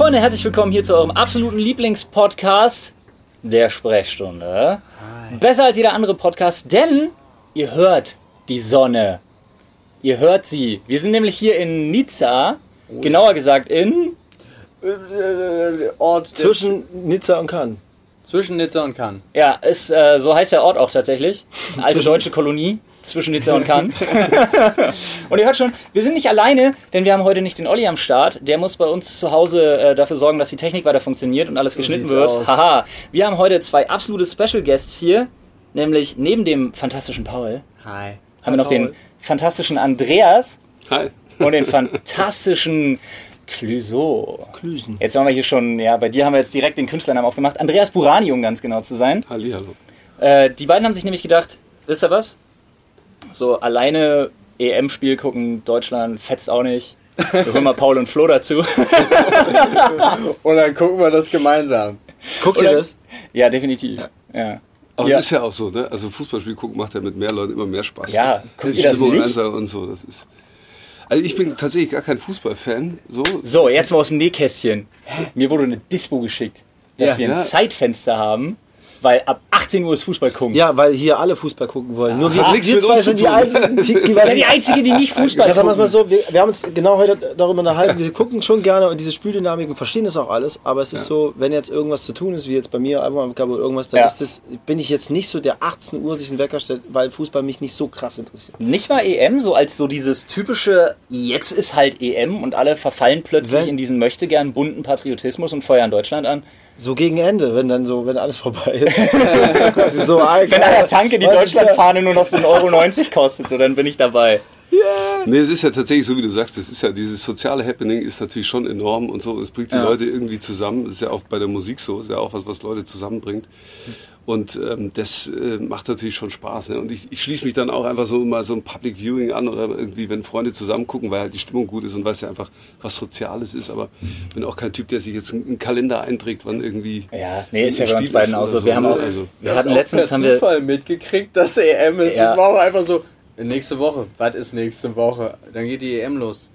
Freunde, herzlich willkommen hier zu eurem absoluten Lieblingspodcast der Sprechstunde. Besser als jeder andere Podcast, denn ihr hört die Sonne. Ihr hört sie. Wir sind nämlich hier in Nizza, genauer gesagt in Äh, Ort der- Zwischen Nizza und Cannes. zwischen Nizza und Cannes. Ja, ist, äh, so heißt der Ort auch tatsächlich. Eine alte deutsche Kolonie zwischen Nizza und Cannes. und ihr hört schon, wir sind nicht alleine, denn wir haben heute nicht den Olli am Start. Der muss bei uns zu Hause äh, dafür sorgen, dass die Technik weiter funktioniert und alles geschnitten sieht's wird. aus. Haha. Wir haben heute zwei absolute Special Guests hier, nämlich neben dem fantastischen Paul Hi. haben wir noch den fantastischen Andreas Hi. und den fantastischen Clüso. Klüsen. Jetzt haben wir hier schon, ja, bei dir haben wir jetzt direkt den Künstlernamen aufgemacht. Andreas Burani, um ganz genau zu sein. Hallihallo. Äh, die beiden haben sich nämlich gedacht, wisst ihr was? So alleine EM-Spiel gucken, Deutschland fetzt auch nicht. Wir holen mal Paul und Flo dazu. Und dann gucken wir das gemeinsam. Guckt ihr das? ja, definitiv. Ja. Aber Ja. es ist ja auch so, ne? Also Fußballspiel gucken macht ja mit mehr Leuten immer mehr Spaß. Ja, guckt ihr das nicht? einsam und so, das ist. Also ich bin tatsächlich gar kein Fußballfan. So, So, jetzt mal aus dem Nähkästchen. Mir wurde eine Dispo geschickt, dass Ja. wir ein Ja. Zeitfenster haben, weil ab 18 Uhr ist Fußball gucken. Ja, weil hier alle Fußball gucken wollen. Nur wir, wir zwei sind die einzigen, die, die, die Einzige, die nicht Fußball Ja, sagen wir mal gucken. so, wir, wir haben uns genau heute darüber unterhalten, wir gucken schon gerne und diese Spieldynamiken verstehen das auch alles, aber es ist so, wenn jetzt irgendwas zu tun ist, wie jetzt bei mir, Albumabgabe oder irgendwas, dann Ja. ist das, bin ich jetzt nicht so, der 18 Uhr sich einen Wecker stellt, weil Fußball mich nicht so krass interessiert. Nicht mal EM, so als so dieses typische, jetzt ist halt EM und alle verfallen plötzlich Wenn- in diesen möchte gern bunten Patriotismus und feuern Deutschland an. So gegen Ende, wenn dann so, wenn alles vorbei ist. Quasi so, ah, Wenn an der Tanke die? Deutschlandfahne nur noch so 1,90 Euro kostet, so dann bin ich dabei. Nee, es ist ja tatsächlich so, wie du sagst, es ist ja dieses soziale Happening ist natürlich schon enorm und so. Es bringt die Ja. Leute irgendwie zusammen. Das ist ja auch bei der Musik so, ist ja auch was, was Leute zusammenbringt. Und ähm, das äh, macht natürlich schon Spaß. Ne? Und ich, ich schließe mich dann auch einfach so mal so ein Public Viewing an oder irgendwie, wenn Freunde zusammen gucken, weil halt die Stimmung gut ist und weil es ja einfach was Soziales ist. Aber bin auch kein Typ, der sich jetzt einen Kalender einträgt, wann irgendwie. Ja, nee, ist ja bei uns beiden auch so. Wir haben ne? auch, Also, wir hatten letztens per haben wir, Zufall mitgekriegt, dass EM ist. Ja. Das war auch einfach so. Nächste Woche. Was ist nächste Woche? Dann geht die EM los.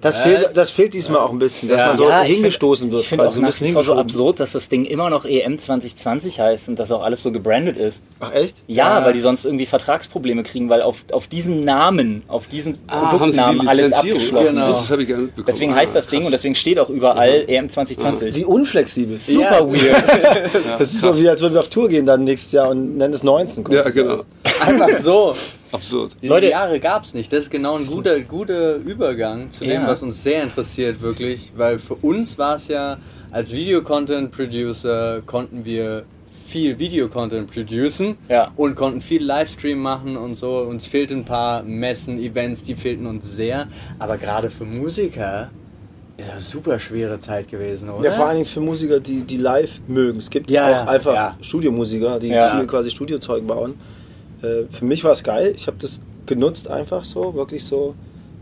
Das, fehlt, das fehlt diesmal auch ein bisschen, dass Ja. man so Ja, hingestoßen wird. Ich finde quasi auch so absurd, dass das Ding immer noch EM 2020 heißt und dass auch alles so gebrandet ist. Ach echt? Ja, Ja. weil die sonst irgendwie Vertragsprobleme kriegen, weil auf, auf diesen Namen, auf diesen Ah, Produktnamen alles abgeschlossen Genau. Ist. das habe ich gerne mitbekommen. Deswegen Ah, heißt das Ding krass. und deswegen steht auch überall EM 2020. Wie unflexibel. Super Ja. weird. Das ist so wie, als würden wir auf Tour gehen dann nächstes Jahr und nennen es 19. Ja, genau. Einfach so. Absurd. Die Leute- Jahre gab es nicht. Das ist genau ein guter, guter Übergang zu dem, Ja. was uns sehr interessiert, wirklich. Weil für uns war es ja, als Video-Content-Producer konnten wir viel Video-Content producen Ja. und konnten viel Livestream machen und so. Uns fehlten ein paar Messen, Events, die fehlten uns sehr. Aber gerade für Musiker ist das eine super schwere Zeit gewesen, oder? Ja, vor allen Dingen für Musiker, die, die live mögen. Es gibt Ja, auch einfach ja. Studiomusiker, die Ja. viel quasi Studiozeug bauen. Äh, für mich war es geil. Ich habe das genutzt einfach so, wirklich so.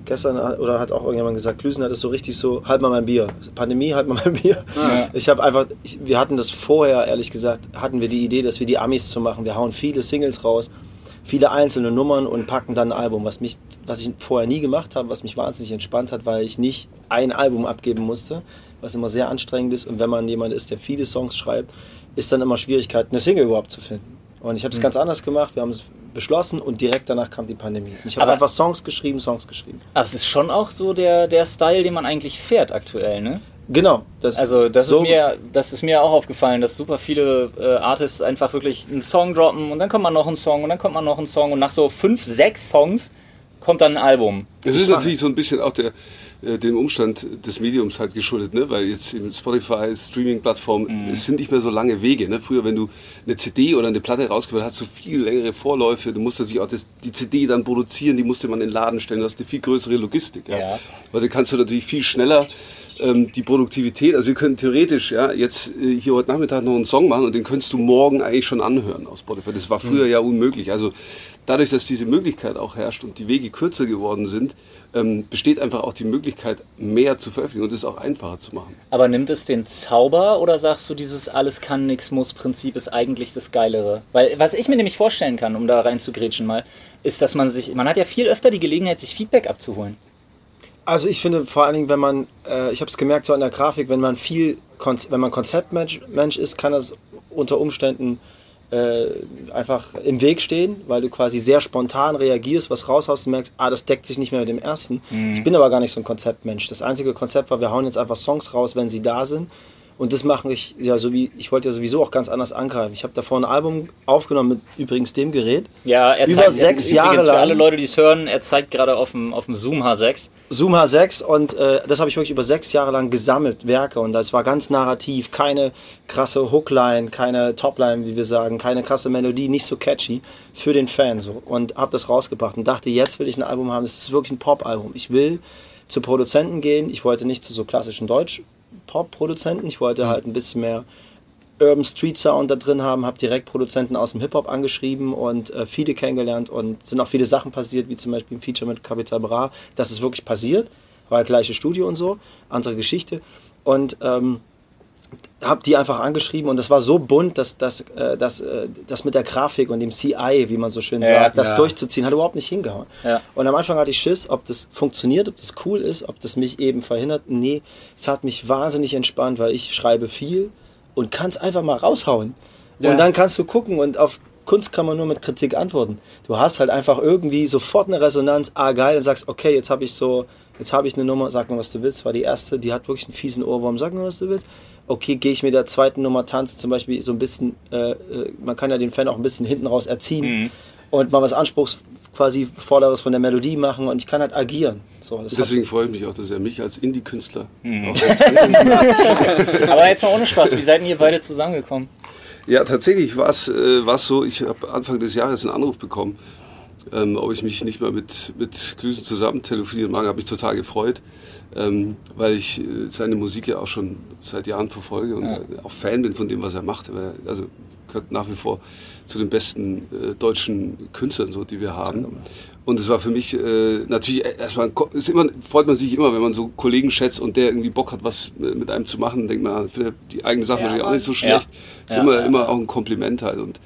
Gestern hat- oder hat auch irgendjemand gesagt, Klüsen hat es so richtig so, halt mal mein Bier. Pandemie, halt mal mein Bier. Ja. Ich habe einfach, ich, wir hatten das vorher, ehrlich gesagt, hatten wir die Idee, dass wir die Amis zu machen. Wir hauen viele Singles raus, viele einzelne Nummern und packen dann ein Album, was mich, was ich vorher nie gemacht habe, was mich wahnsinnig entspannt hat, weil ich nicht ein Album abgeben musste, was immer sehr anstrengend ist. Und wenn man jemand ist, der viele Songs schreibt, ist dann immer Schwierigkeit, eine Single überhaupt zu finden. Und ich habe es ganz anders gemacht. Wir haben es beschlossen und direkt danach kam die Pandemie. Ich habe Aber- einfach Songs geschrieben, Songs geschrieben. Aber es ist schon auch so der, der Style, den man eigentlich fährt aktuell, ne? Genau. Das Also das so- ist mir, das ist mir auch aufgefallen, dass super viele äh, Artists einfach wirklich einen Song droppen und dann kommt man noch ein Song und dann kommt man noch ein Song und nach so fünf, sechs Songs kommt dann ein Album. Es ist natürlich so ein bisschen auch der, äh, dem Umstand des Mediums halt geschuldet, ne? weil jetzt eben Spotify, Streaming-Plattformen, es sind nicht mehr so lange Wege. Ne? Früher, wenn du eine CD oder eine Platte rausgebracht hast, hast du viel längere Vorläufe. Du musst natürlich auch das, die CD dann produzieren, die musste man in den Laden stellen. Du hast eine viel größere Logistik. Ja? Ja. Heute kannst du natürlich viel schneller ähm, die Produktivität, also wir können theoretisch ja jetzt äh, hier heute Nachmittag noch einen Song machen und den könntest du morgen eigentlich schon anhören aus Spotify. Das war früher ja unmöglich. Also dadurch, dass diese Möglichkeit auch herrscht und die Wege kürzer geworden sind, ähm, besteht einfach auch die Möglichkeit, mehr zu veröffentlichen und es auch einfacher zu machen. Aber nimmt es den Zauber oder sagst du, dieses alles kann, nix muss Prinzip ist eigentlich das Geilere? Weil was ich mir nämlich vorstellen kann, um da rein zu grätschen mal, ist, dass man sich, man hat ja viel öfter die Gelegenheit, sich Feedback abzuholen. Also ich finde vor allen Dingen, wenn man, äh, ich habe es gemerkt so an der Grafik, wenn man viel, Konz wenn man Konzeptmensch Mensch ist, kann das unter Umständen äh, einfach im Weg stehen, weil du quasi sehr spontan reagierst, was raushaust und merkst, ah, das deckt sich nicht mehr mit dem ersten. Ich bin aber gar nicht so ein Konzeptmensch. Das einzige Konzept war, wir hauen jetzt einfach Songs raus, wenn sie da sind. Und das mache ich ja so wie, ich wollte ja sowieso auch ganz anders angreifen. Ich habe davor ein Album aufgenommen mit übrigens dem Gerät. Ja, er Über zeigt, sechs übrigens Jahre für lang. alle Leute, die es hören, er zeigt gerade auf dem, auf dem Zoom H6. Zoom H6 und äh, das habe ich wirklich über sechs Jahre lang gesammelt, Werke und das war ganz narrativ, keine krasse Hookline, keine Topline, wie wir sagen, keine krasse Melodie, nicht so catchy für den Fan so und habe das rausgebracht und dachte, jetzt will ich ein Album haben, das ist wirklich ein Pop-Album. Ich will zu Produzenten gehen, ich wollte nicht zu so klassischen Deutsch-Pop-Produzenten, ich wollte halt ein bisschen mehr Urban Street Sound da drin haben, habe direkt Produzenten aus dem Hip-Hop angeschrieben und äh, viele kennengelernt und sind auch viele Sachen passiert, wie zum Beispiel ein Feature mit Capital Bra. Das ist wirklich passiert, war gleiche Studio und so, andere Geschichte. Und ähm, habe die einfach angeschrieben und das war so bunt, dass das äh, dass, äh, das mit der Grafik und dem CI, wie man so schön Ja, sagt, das ja. durchzuziehen, hat überhaupt nicht hingehauen. Ja. Und am Anfang hatte ich Schiss, ob das funktioniert, ob das cool ist, ob das mich eben verhindert. Nee, es hat mich wahnsinnig entspannt, weil ich schreibe viel und kann es einfach mal raushauen. Ja. Und dann kannst du gucken und auf Kunst kann man nur mit Kritik antworten. Du hast halt einfach irgendwie sofort eine Resonanz, ah geil, und sagst, okay, jetzt habe ich so, jetzt habe ich eine Nummer, sag mal, was du willst, war die erste, die hat wirklich einen fiesen Ohrwurm, sag mal, was du willst. Okay, gehe ich mit der zweiten Nummer tanzen, zum Beispiel so ein bisschen, äh, äh, man kann ja den Fan auch ein bisschen hinten raus erziehen und mal was Anspruchs quasi Vorderes von der Melodie machen und ich kann halt agieren. So, Deswegen freue ich mich auch, dass er mich als Indie-Künstler Mhm. Aber jetzt mal ohne Spaß, wie seid denn ihr beide zusammengekommen? Ja, tatsächlich war es äh, so, ich habe Anfang des Jahres einen Anruf bekommen, ähm, ob ich mich nicht mal mit, mit Klüsen zusammen telefonieren mag, habe mich total gefreut, ähm, weil ich äh, seine Musik ja auch schon seit Jahren verfolge und äh, auch Fan bin von dem, was er macht. Er- also gehört nach wie vor zu den besten äh, deutschen Künstlern, so, die wir haben. Und es war für mich äh, natürlich erstmal, ein Ko- ist immer, freut man sich immer, wenn man so Kollegen schätzt und der irgendwie Bock hat, was äh, mit einem zu machen, denkt man, ah, die eigene Sache wahrscheinlich auch nicht so schlecht. Ist Ja, immer, ja, immer auch ein Kompliment halt. Und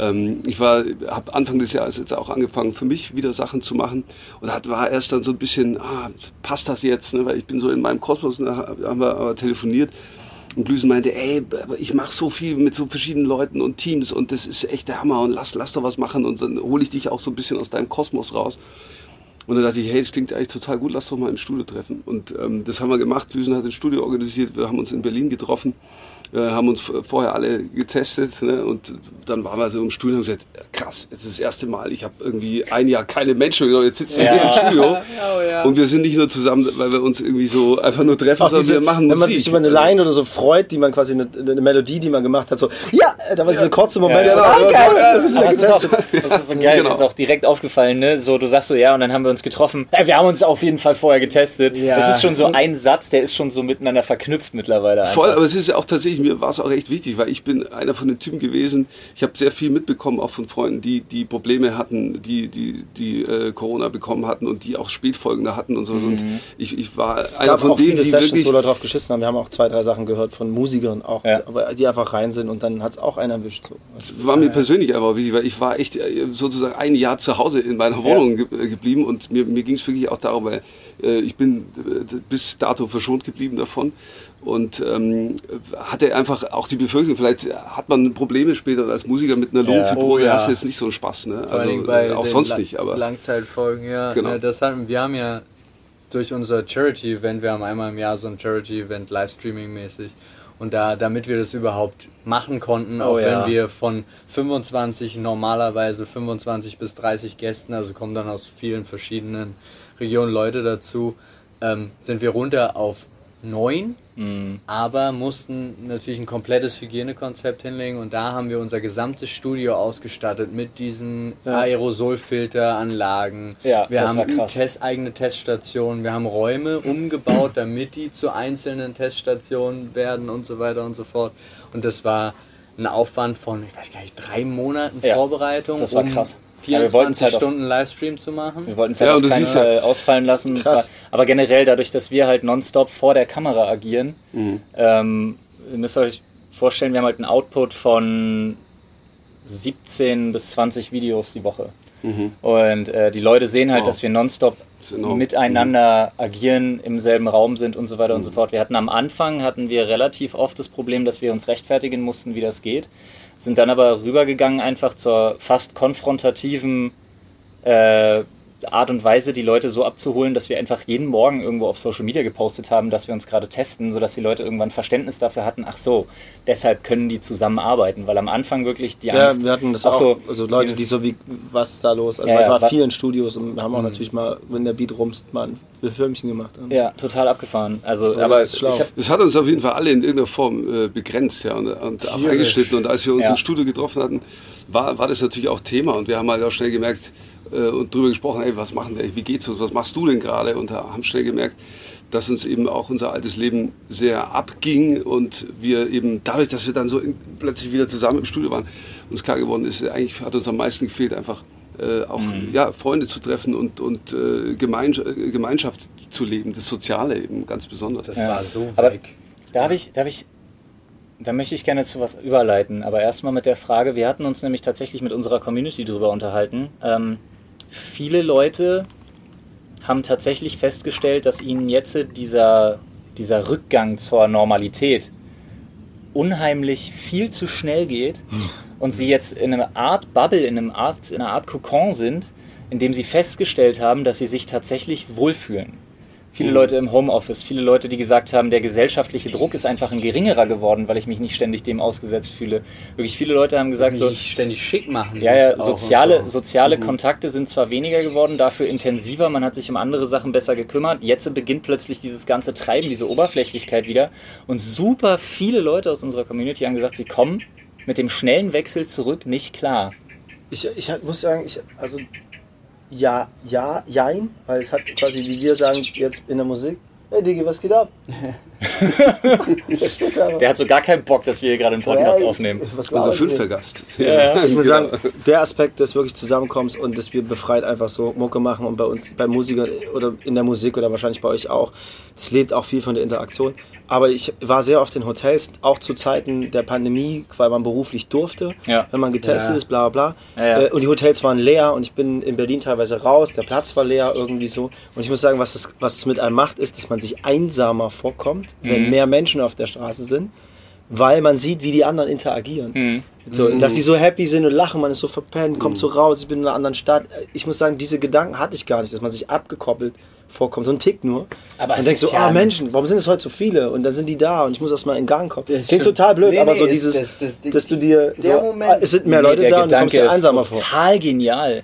ähm, ich war, habe Anfang des Jahres jetzt auch angefangen, für mich wieder Sachen zu machen und hat, war erst dann so ein bisschen, ah, passt das jetzt, ne? weil ich bin so in meinem Kosmos, da haben wir aber telefoniert und Glüsen meinte, ey, ich mache so viel mit so verschiedenen Leuten und Teams und das ist echt der Hammer und lass, lass doch was machen und dann hole ich dich auch so ein bisschen aus deinem Kosmos raus. Und dann dachte ich, hey, das klingt eigentlich total gut, lass doch mal im Studio treffen. Und ähm, das haben wir gemacht. Lüsen hat ein Studio organisiert, wir haben uns in Berlin getroffen, haben uns vorher alle getestet ne? und dann waren wir so im Studio und haben gesagt, krass, jetzt ist das erste Mal, ich habe irgendwie ein Jahr keine Menschen, mehr, jetzt sitzen wir Ja. hier im Studio Oh, ja. und wir sind nicht nur zusammen, weil wir uns irgendwie so einfach nur treffen, Auch sondern diese, wir machen wenn man Musik. sich über eine Line oder so freut, die man quasi eine, eine Melodie, die man gemacht hat, so, ja, da war dieser kurze Moment, Ja, genau, ja, geil, ja, ja es ist, auch, das ist so geil, Genau. das ist auch direkt aufgefallen, ne? So, du sagst so, ja, und dann haben wir uns getroffen. Ja, wir haben uns auf jeden Fall vorher getestet. Ja. Das ist schon so ein Satz, der ist schon so miteinander verknüpft mittlerweile. Einfach. Voll, aber es ist ja auch tatsächlich, mir war es auch echt wichtig, weil ich bin einer von den Typen gewesen, ich habe sehr viel mitbekommen, auch von Freunden, die, die Probleme hatten, die, die, die äh, Corona bekommen hatten und die auch Spätfolgende hatten und so. Und ich, ich war einer von auch denen, viele die Sessions, wirklich... wo Leute drauf geschissen haben. Wir haben auch zwei, drei Sachen gehört von Musikern auch, Ja. aber die einfach rein sind und dann hat es auch einen erwischt. So. Das war mir persönlich einfach wichtig, weil ich war echt äh, sozusagen ein Jahr zu Hause in meiner Wohnung ge äh, geblieben und mir, mir ging es wirklich auch darum, weil äh, ich bin äh, bis dato verschont geblieben davon und ähm, hatte einfach auch die Befürchtung, vielleicht hat man Probleme später als Musiker mit einer Lungenfibrose, Oh ja. hast du jetzt nicht so einen Spaß, ne? Vor Also, bei äh, auch sonst La- nicht, aber Langzeitfolgen, ja. Genau. Ne, das hatten, wir haben ja durch unser Charity-Event, wir haben einmal im Jahr so ein Charity-Event, Livestreaming-mäßig. Und da, damit wir das überhaupt machen konnten, auch Oh ja. wenn wir von 25 normalerweise 25 bis 30 Gästen, also kommen dann aus vielen verschiedenen Regionen Leute dazu, ähm, sind wir runter auf neun, aber mussten natürlich ein komplettes Hygienekonzept hinlegen und da haben wir unser gesamtes Studio ausgestattet mit diesen Aerosolfilteranlagen. Ja, wir das haben war krass. Test, eigene Teststationen, wir haben Räume umgebaut, damit die zu einzelnen Teststationen werden und so weiter und so fort. Und das war ein Aufwand von, ich weiß gar nicht, drei Monaten Ja, Vorbereitung, das war um krass. Ja, wir wollten's 24 halt auf- Stunden Livestream zu machen. Wir wollten es Ja, halt und auf keinen ja- Fall ausfallen lassen. War, aber generell dadurch, dass wir halt nonstop vor der Kamera agieren, ähm, ihr müsst euch vorstellen, wir haben halt einen Output von 17 bis 20 Videos die Woche. Und äh, die Leute sehen halt, Wow. dass wir nonstop miteinander agieren, im selben Raum sind und so weiter und so fort. Wir hatten am Anfang hatten wir relativ oft das Problem, dass wir uns rechtfertigen mussten, wie das geht, sind dann aber rübergegangen einfach zur fast konfrontativen äh, Art und Weise, die Leute so abzuholen, dass wir einfach jeden Morgen irgendwo auf Social Media gepostet haben, dass wir uns gerade testen, sodass die Leute irgendwann Verständnis dafür hatten, ach so, deshalb können die zusammenarbeiten, weil am Anfang wirklich die Ja, Angst, wir hatten das auch, so, also Leute, dieses- die so wie, was ist da los? Also Ja, man ja, war wa- viel in Studios und wir haben auch natürlich mal, wenn der Beat rumst, mal ein Filmchen gemacht. haben. ja, total abgefahren. Also, aber schlau. ich habe Es hat uns auf jeden Fall alle in irgendeiner Form äh, begrenzt ja, und, und eingeschnitten. Und als wir uns Ja. im Studio getroffen hatten, war, war das natürlich auch Thema. Und wir haben halt auch schnell gemerkt äh, und darüber gesprochen, ey, was machen wir, wie geht's uns, was machst du denn gerade? Und haben schnell gemerkt, dass uns eben auch unser altes Leben sehr abging und wir eben dadurch, dass wir dann so in, plötzlich wieder zusammen im Studio waren, uns klar geworden ist, eigentlich hat uns am meisten gefehlt, einfach äh, auch ja, Freunde zu treffen und, und äh, Gemeinschaft, Gemeinschaft zu leben, das Soziale eben ganz besonders. Das Ja. war so Aber weg. Da habe ich, da habe ich, da möchte ich gerne zu was überleiten. Aber erstmal mit der Frage, wir hatten uns nämlich tatsächlich mit unserer Community drüber unterhalten. Ähm, viele Leute haben tatsächlich festgestellt, dass ihnen jetzt dieser, dieser Rückgang zur Normalität unheimlich viel zu schnell geht und sie jetzt in einer Art Bubble, in, einem Art, in einer Art Kokon sind, in dem sie festgestellt haben, dass sie sich tatsächlich wohlfühlen. Viele Leute im Homeoffice, viele Leute, die gesagt haben, der gesellschaftliche Druck ist einfach ein geringerer geworden, weil ich mich nicht ständig dem ausgesetzt fühle. Wirklich viele Leute haben gesagt, so, nicht ständig schick machen. ja, ja, soziale, so. soziale Kontakte sind zwar weniger geworden, dafür intensiver, man hat sich um andere Sachen besser gekümmert. Jetzt beginnt plötzlich dieses ganze Treiben, diese Oberflächlichkeit wieder. Und super viele Leute aus unserer Community haben gesagt, sie kommen mit dem schnellen Wechsel zurück nicht klar. Ich, ich muss sagen, ich, also ja, ja, jein, weil es hat quasi, wie wir sagen, jetzt in der Musik, hey Digi, was geht ab? der steht da. Der hat so gar keinen Bock, dass wir hier gerade einen Podcast Ja, aufnehmen. Unser fünfter Gast. Ich muss Genau. sagen, der Aspekt des wirklich Zusammenkommens und dass wir befreit einfach so Mucke machen und bei uns, bei Musikern oder in der Musik oder wahrscheinlich bei euch auch, das lebt auch viel von der Interaktion. Aber ich war sehr oft in Hotels, auch zu Zeiten der Pandemie, weil man beruflich durfte, Ja. wenn man getestet Ja. ist, bla bla bla. Ja, ja. Äh, Und die Hotels waren leer und ich bin in Berlin teilweise raus, der Platz war leer irgendwie so. Und ich muss sagen, was es was es mit einem macht, ist, dass man sich einsamer vorkommt, wenn Mhm. mehr Menschen auf der Straße sind, weil man sieht, wie die anderen interagieren. Mhm. So, Dass die so happy sind und lachen, man ist so verpennt, kommt so raus, ich bin in einer anderen Stadt. Ich muss sagen, diese Gedanken hatte ich gar nicht, dass man sich abgekoppelt vorkommt, so ein Tick nur. Aber man es denkt ist so, ja- ah Menschen, warum sind es heute so viele? Und dann sind die da und ich muss erst mal in Gang kommen. Das Klingt total blöd, Nee, aber nee, so dieses, das- das- dass du dir, so, der Moment- ah, es sind mehr Nee, Leute der da und du kommst Gedanke dir einsamer vor. total genial.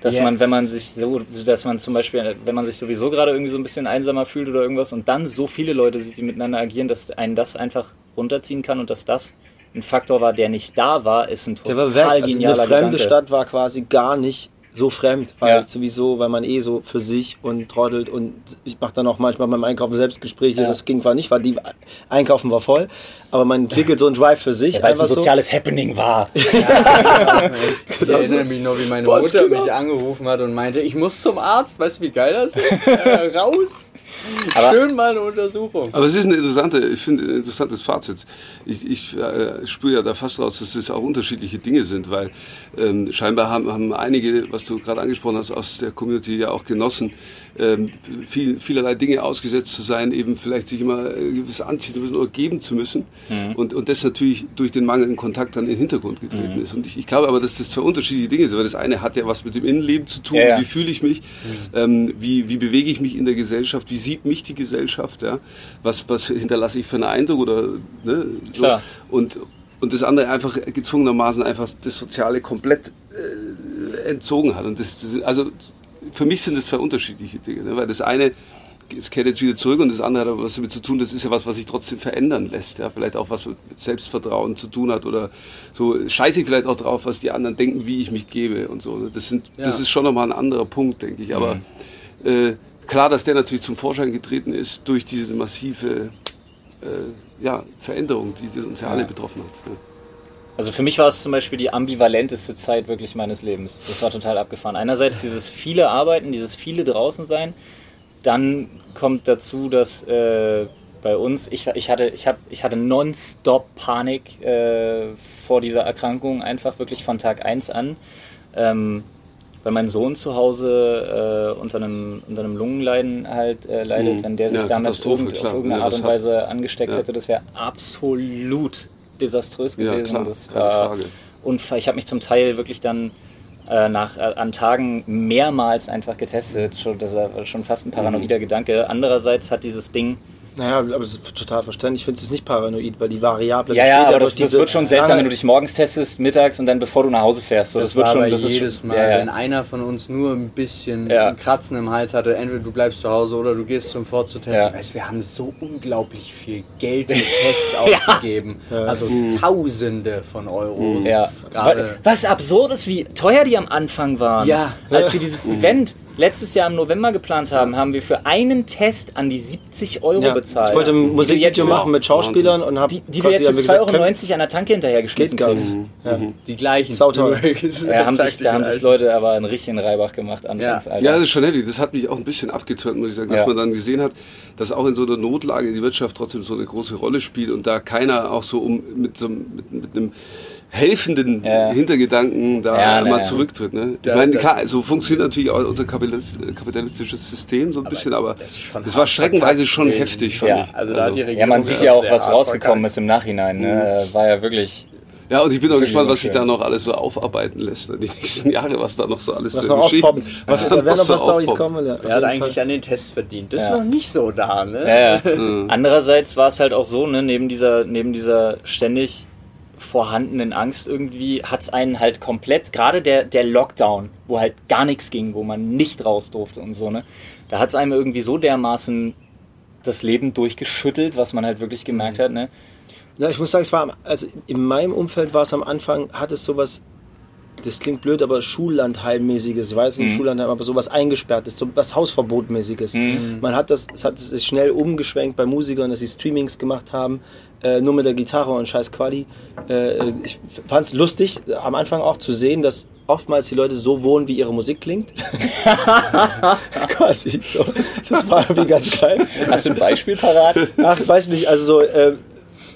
Dass Ja. man, wenn man sich so, dass man zum Beispiel, wenn man sich sowieso gerade irgendwie so ein bisschen einsamer fühlt oder irgendwas und dann so viele Leute sieht, die miteinander agieren, dass einen das einfach runterziehen kann und dass das ein Faktor war, der nicht da war, ist ein Der total war weg. Also eine genialer fremde Gedanke. Stadt war quasi gar nicht so fremd, weil Ja. es sowieso, weil man eh so für sich und trottelt und ich mache dann auch manchmal beim Einkaufen Selbstgespräche, Ja. das ging zwar nicht, weil die Einkaufen war voll, aber man entwickelt so einen Drive für sich. Ja, weil es ein einfach so. soziales Happening war. Ich erinnere mich noch, wie meine Was Mutter genau? mich angerufen hat und meinte, ich muss zum Arzt. Weißt du, wie geil das ist? Äh, raus! Aber- Schön mal eine Untersuchung. Aber es ist eine interessante, ich finde, ein interessantes Fazit. Ich, ich äh, spüre ja da fast raus, dass es auch unterschiedliche Dinge sind, weil ähm, scheinbar haben, haben einige, was du gerade angesprochen hast, aus der Community ja auch genossen, ähm, viel, vielerlei Dinge ausgesetzt zu sein, eben vielleicht sich immer äh, gewiss anziehen zu müssen oder geben zu müssen. Und, und das natürlich durch den mangelnden Kontakt dann in den Hintergrund getreten ist. Und ich, ich glaube aber, dass das zwei unterschiedliche Dinge sind, weil das eine hat ja was mit dem Innenleben zu tun, Ja, ja. wie fühle ich mich, ähm, wie, wie bewege ich mich in der Gesellschaft, wie sieht mich die Gesellschaft, ja? was, was hinterlasse ich für einen Eindruck oder ne? so. Klar. Und, und das andere einfach gezwungenermaßen einfach das Soziale komplett äh, entzogen hat. Und das, das, also für mich sind das zwei unterschiedliche Dinge, ne? weil das eine es kehrt jetzt wieder zurück und das andere hat aber was damit zu tun, das ist ja was, was sich trotzdem verändern lässt. Ja? Vielleicht auch was mit Selbstvertrauen zu tun hat oder so scheiße ich vielleicht auch drauf, was die anderen denken, wie ich mich gebe und so. ne? Das, sind, das Ja. ist schon nochmal ein anderer Punkt, denke ich. Aber äh, klar, dass der natürlich zum Vorschein getreten ist durch diese massive äh, ja, Veränderung, die uns ja alle betroffen hat. Ja. Also für mich war es zum Beispiel die ambivalenteste Zeit wirklich meines Lebens. Das war total abgefahren. Einerseits dieses viele Arbeiten, dieses viele draußen sein. Dann kommt dazu, dass äh, bei uns, ich, ich hatte, ich hab, ich hatte nonstop Panik äh, vor dieser Erkrankung, einfach wirklich von Tag 1 an. Ähm, weil mein Sohn zu Hause äh, unter, einem, unter einem Lungenleiden halt äh, leidet, Mhm. wenn der sich Ja, damit irgend, auf irgendeine Art und hat. Weise angesteckt Ja. hätte, das wäre absolut desaströs Ja, gewesen. klar, das war Frage. unfair. Ich habe mich zum Teil wirklich dann äh, nach, äh, an Tagen mehrmals einfach getestet. Schon, das war schon fast ein Mhm. paranoider Gedanke. Andererseits hat dieses Ding Naja, aber das ist total verständlich. Ich finde es nicht paranoid, weil die Variable Ja, ja, aber das, das wird schon seltsam, wenn du dich morgens testest, mittags und dann bevor du nach Hause fährst. So, das, Das, wird war schon, aber das ist jedes schon, Mal, ja, wenn ja. einer von uns nur ein bisschen Ja. ein Kratzen im Hals hatte, entweder du bleibst zu Hause oder du gehst zum Vorzutest. Ja. Ich weiß, wir haben so unglaublich viel Geld für Tests ausgegeben. Also Tausende von Euros. Ja. Gerade Was absurd ist, wie teuer die am Anfang waren. Ja. Als wir dieses Event letztes Jahr im November geplant haben, haben wir für einen Test an die 70 Euro ja, bezahlt. ich wollte ein Musikvideo machen mit Schauspielern und habe Die, die du jetzt für 2,90 Euro an der Tanke hinterher geschmissen Geht gar kriegst. nicht. Ja. die gleichen. Sauteuer. Ja, haben sich, da haben sich Leute aber einen richtigen Reibach gemacht anfangs, Ja. Alter. Ja, das ist schon heavy. Das hat mich auch ein bisschen abgeturnt, muss ich sagen, dass Ja. man dann gesehen hat, dass auch in so einer Notlage die Wirtschaft trotzdem so eine große Rolle spielt und da keiner auch so um mit so mit, mit einem helfenden Ja. Hintergedanken da Ja, na, mal ja. zurücktritt. Ne? Ich meine, so funktioniert natürlich auch unser Kapitalist, kapitalistisches System so ein bisschen, aber das das war streckenweise schon heftig, fand Ja. ich. Also da hat die Regierung Ja, man sieht ja auch, was rausgekommen ist im Nachhinein. Ne? War ja wirklich. Ja, und ich bin auch gespannt, was sich da noch alles so aufarbeiten lässt, ne? die nächsten Jahre, was da noch so alles Was für noch Geschichten-. Was, da werden noch so aufpoppt. kommen. Ja, Er hat eigentlich an den Tests verdient. Das Ja. ist noch nicht so da, ne? Ja, ja. Andererseits war es halt auch so, ne, neben dieser, neben dieser ständig vorhandenen Angst irgendwie, hat es einen halt komplett, gerade der, der Lockdown, wo halt gar nichts ging, wo man nicht raus durfte und so, ne, da hat es einem irgendwie so dermaßen das Leben durchgeschüttelt, was man halt wirklich gemerkt hat, ne. Ja, ich muss sagen, es war, also in meinem Umfeld war es am Anfang, hat es sowas, das klingt blöd, aber Schullandheimmäßiges, ich weiß nicht, Schullandheim, aber sowas eingesperrtes, so was Hausverbotmäßiges. Man hat das, es hat sich schnell umgeschwenkt bei Musikern, dass sie Streamings gemacht haben, äh, nur mit der Gitarre und scheiß Quali. Äh, ich fand es lustig, am Anfang auch zu sehen, dass oftmals die Leute so wohnen, wie ihre Musik klingt. Quasi so. Das war irgendwie ganz geil. Hast du ein Beispiel parat? Ach, ich weiß nicht, also so, äh,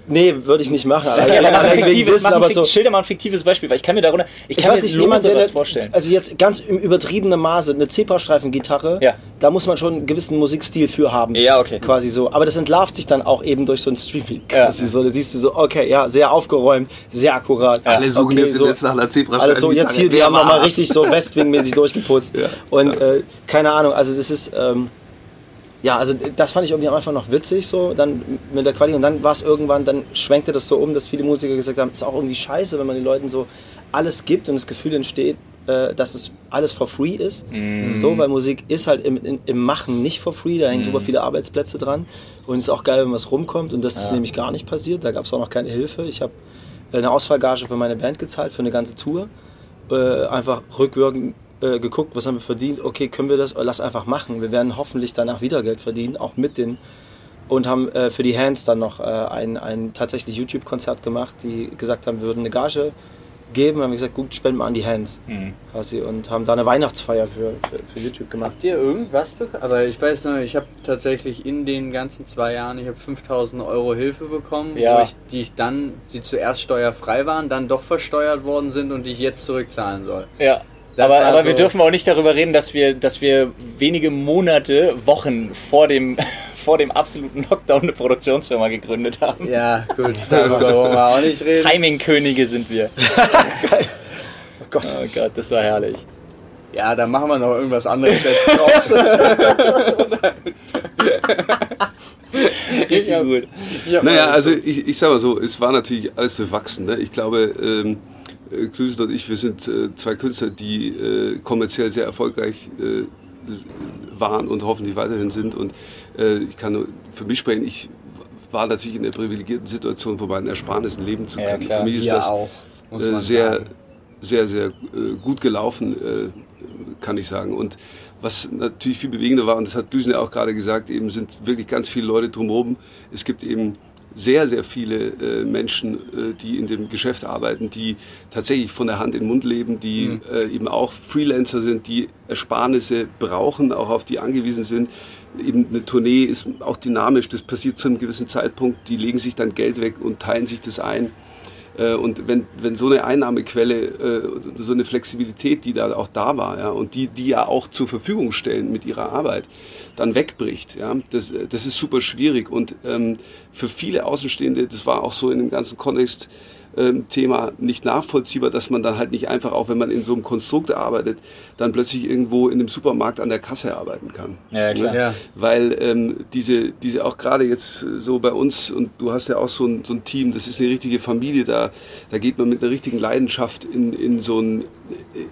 nee, würde ich nicht machen. Aber Ja, fiktives, ein aber so, schilder mal ein fiktives Beispiel, weil ich kann mir darunter, ich ich kann weiß mir nicht, jemand, was eine- vorstellen. also jetzt ganz im übertriebenen Maße, eine Zebrastreifen-Gitarre, Ja. da muss man schon einen gewissen Musikstil für haben. Ja, okay. Quasi so. Aber das entlarvt sich dann auch eben durch so ein Streaming. Ja. quasi So, da siehst du so, okay, ja, sehr aufgeräumt, sehr akkurat. Alle suchen okay, jetzt so, jetzt nach einer Zebra. alles so, jetzt hier, die haben nochmal richtig so Westwing-mäßig durchgeputzt. Ja. Und äh, keine Ahnung, also das ist, ähm, ja, also das fand ich irgendwie am Anfang noch witzig, so, dann mit der Quali. Und dann war es irgendwann, dann schwenkte das so um, dass viele Musiker gesagt haben, ist auch irgendwie scheiße, wenn man den Leuten so alles gibt und das Gefühl entsteht, äh, dass es alles for free ist. So, weil Musik ist halt im, im Machen nicht for free, da hängen super viele Arbeitsplätze dran. Und es ist auch geil, wenn was rumkommt. Und das ist nämlich gar nicht passiert. Da gab es auch noch keine Hilfe. Ich habe eine Ausfallgage für meine Band gezahlt, für eine ganze Tour. Äh, einfach rückwirkend äh, geguckt, was haben wir verdient. Okay, können wir das? Lass einfach machen. Wir werden hoffentlich danach wieder Geld verdienen, auch mit den. Und haben äh, für die Hands dann noch äh, ein, ein tatsächlich YouTube-Konzert gemacht, die gesagt haben, wir würden eine Gage geben. Haben wir gesagt, gut, spenden wir an die Hands. Quasi. Und haben da eine Weihnachtsfeier für, für, für YouTube gemacht. Habt ihr irgendwas bekommen? Aber ich weiß noch, ich habe tatsächlich in den ganzen zwei Jahren, ich habe 5000 Euro Hilfe bekommen, Ja. wo ich, die ich dann, die zuerst steuerfrei waren, dann doch versteuert worden sind und die ich jetzt zurückzahlen soll. Ja. Aber, aber wir so- dürfen auch nicht darüber reden, dass wir, dass wir wenige Monate, Wochen vor dem, vor dem absoluten Lockdown eine Produktionsfirma gegründet haben. Ja, gut, darüber wollen wir auch nicht reden. Timing-Könige sind wir. Oh Gott. Oh Gott, das war herrlich. Ja, dann machen wir noch irgendwas anderes jetzt draus. Richtig gut. Naja, also ich, ich sag mal so, es war natürlich alles bewachsen. Ne? Ich glaube, ähm, äh, Klüsen und ich, wir sind äh, zwei Künstler, die äh, kommerziell sehr erfolgreich waren und hoffentlich weiterhin sind. Und ich kann nur für mich sprechen, ich war natürlich in der privilegierten Situation, von meinen Ersparnissen leben zu Ja, können. klar. für mich ist Ja, das auch, sehr, sagen. sehr, sehr gut gelaufen, kann ich sagen. Und was natürlich viel bewegender war, und das hat Düsen ja auch gerade gesagt, eben sind wirklich ganz viele Leute drumherum. Es gibt eben sehr, sehr viele äh, Menschen, äh, die in dem Geschäft arbeiten, die tatsächlich von der Hand in den Mund leben, die äh, eben auch Freelancer sind, die Ersparnisse brauchen, auch auf die angewiesen sind. Eben eine Tournee ist auch dynamisch, das passiert zu einem gewissen Zeitpunkt, die legen sich dann Geld weg und teilen sich das ein und wenn, wenn so eine Einnahmequelle, äh, so eine Flexibilität, die da auch da war, ja, und die, die ja auch zur Verfügung stellen mit ihrer Arbeit, dann wegbricht, ja, das, das ist super schwierig. Und ähm, für viele Außenstehende, das war auch so in dem ganzen Kontext, Thema nicht nachvollziehbar, dass man dann halt nicht einfach, auch wenn man in so einem Konstrukt arbeitet, dann plötzlich irgendwo in einem Supermarkt an der Kasse arbeiten kann. Ja, klar. Ja. Weil ähm, diese, diese auch gerade jetzt so bei uns, und du hast ja auch so ein, so ein Team, das ist eine richtige Familie, da, da geht man mit einer richtigen Leidenschaft in, in so ein,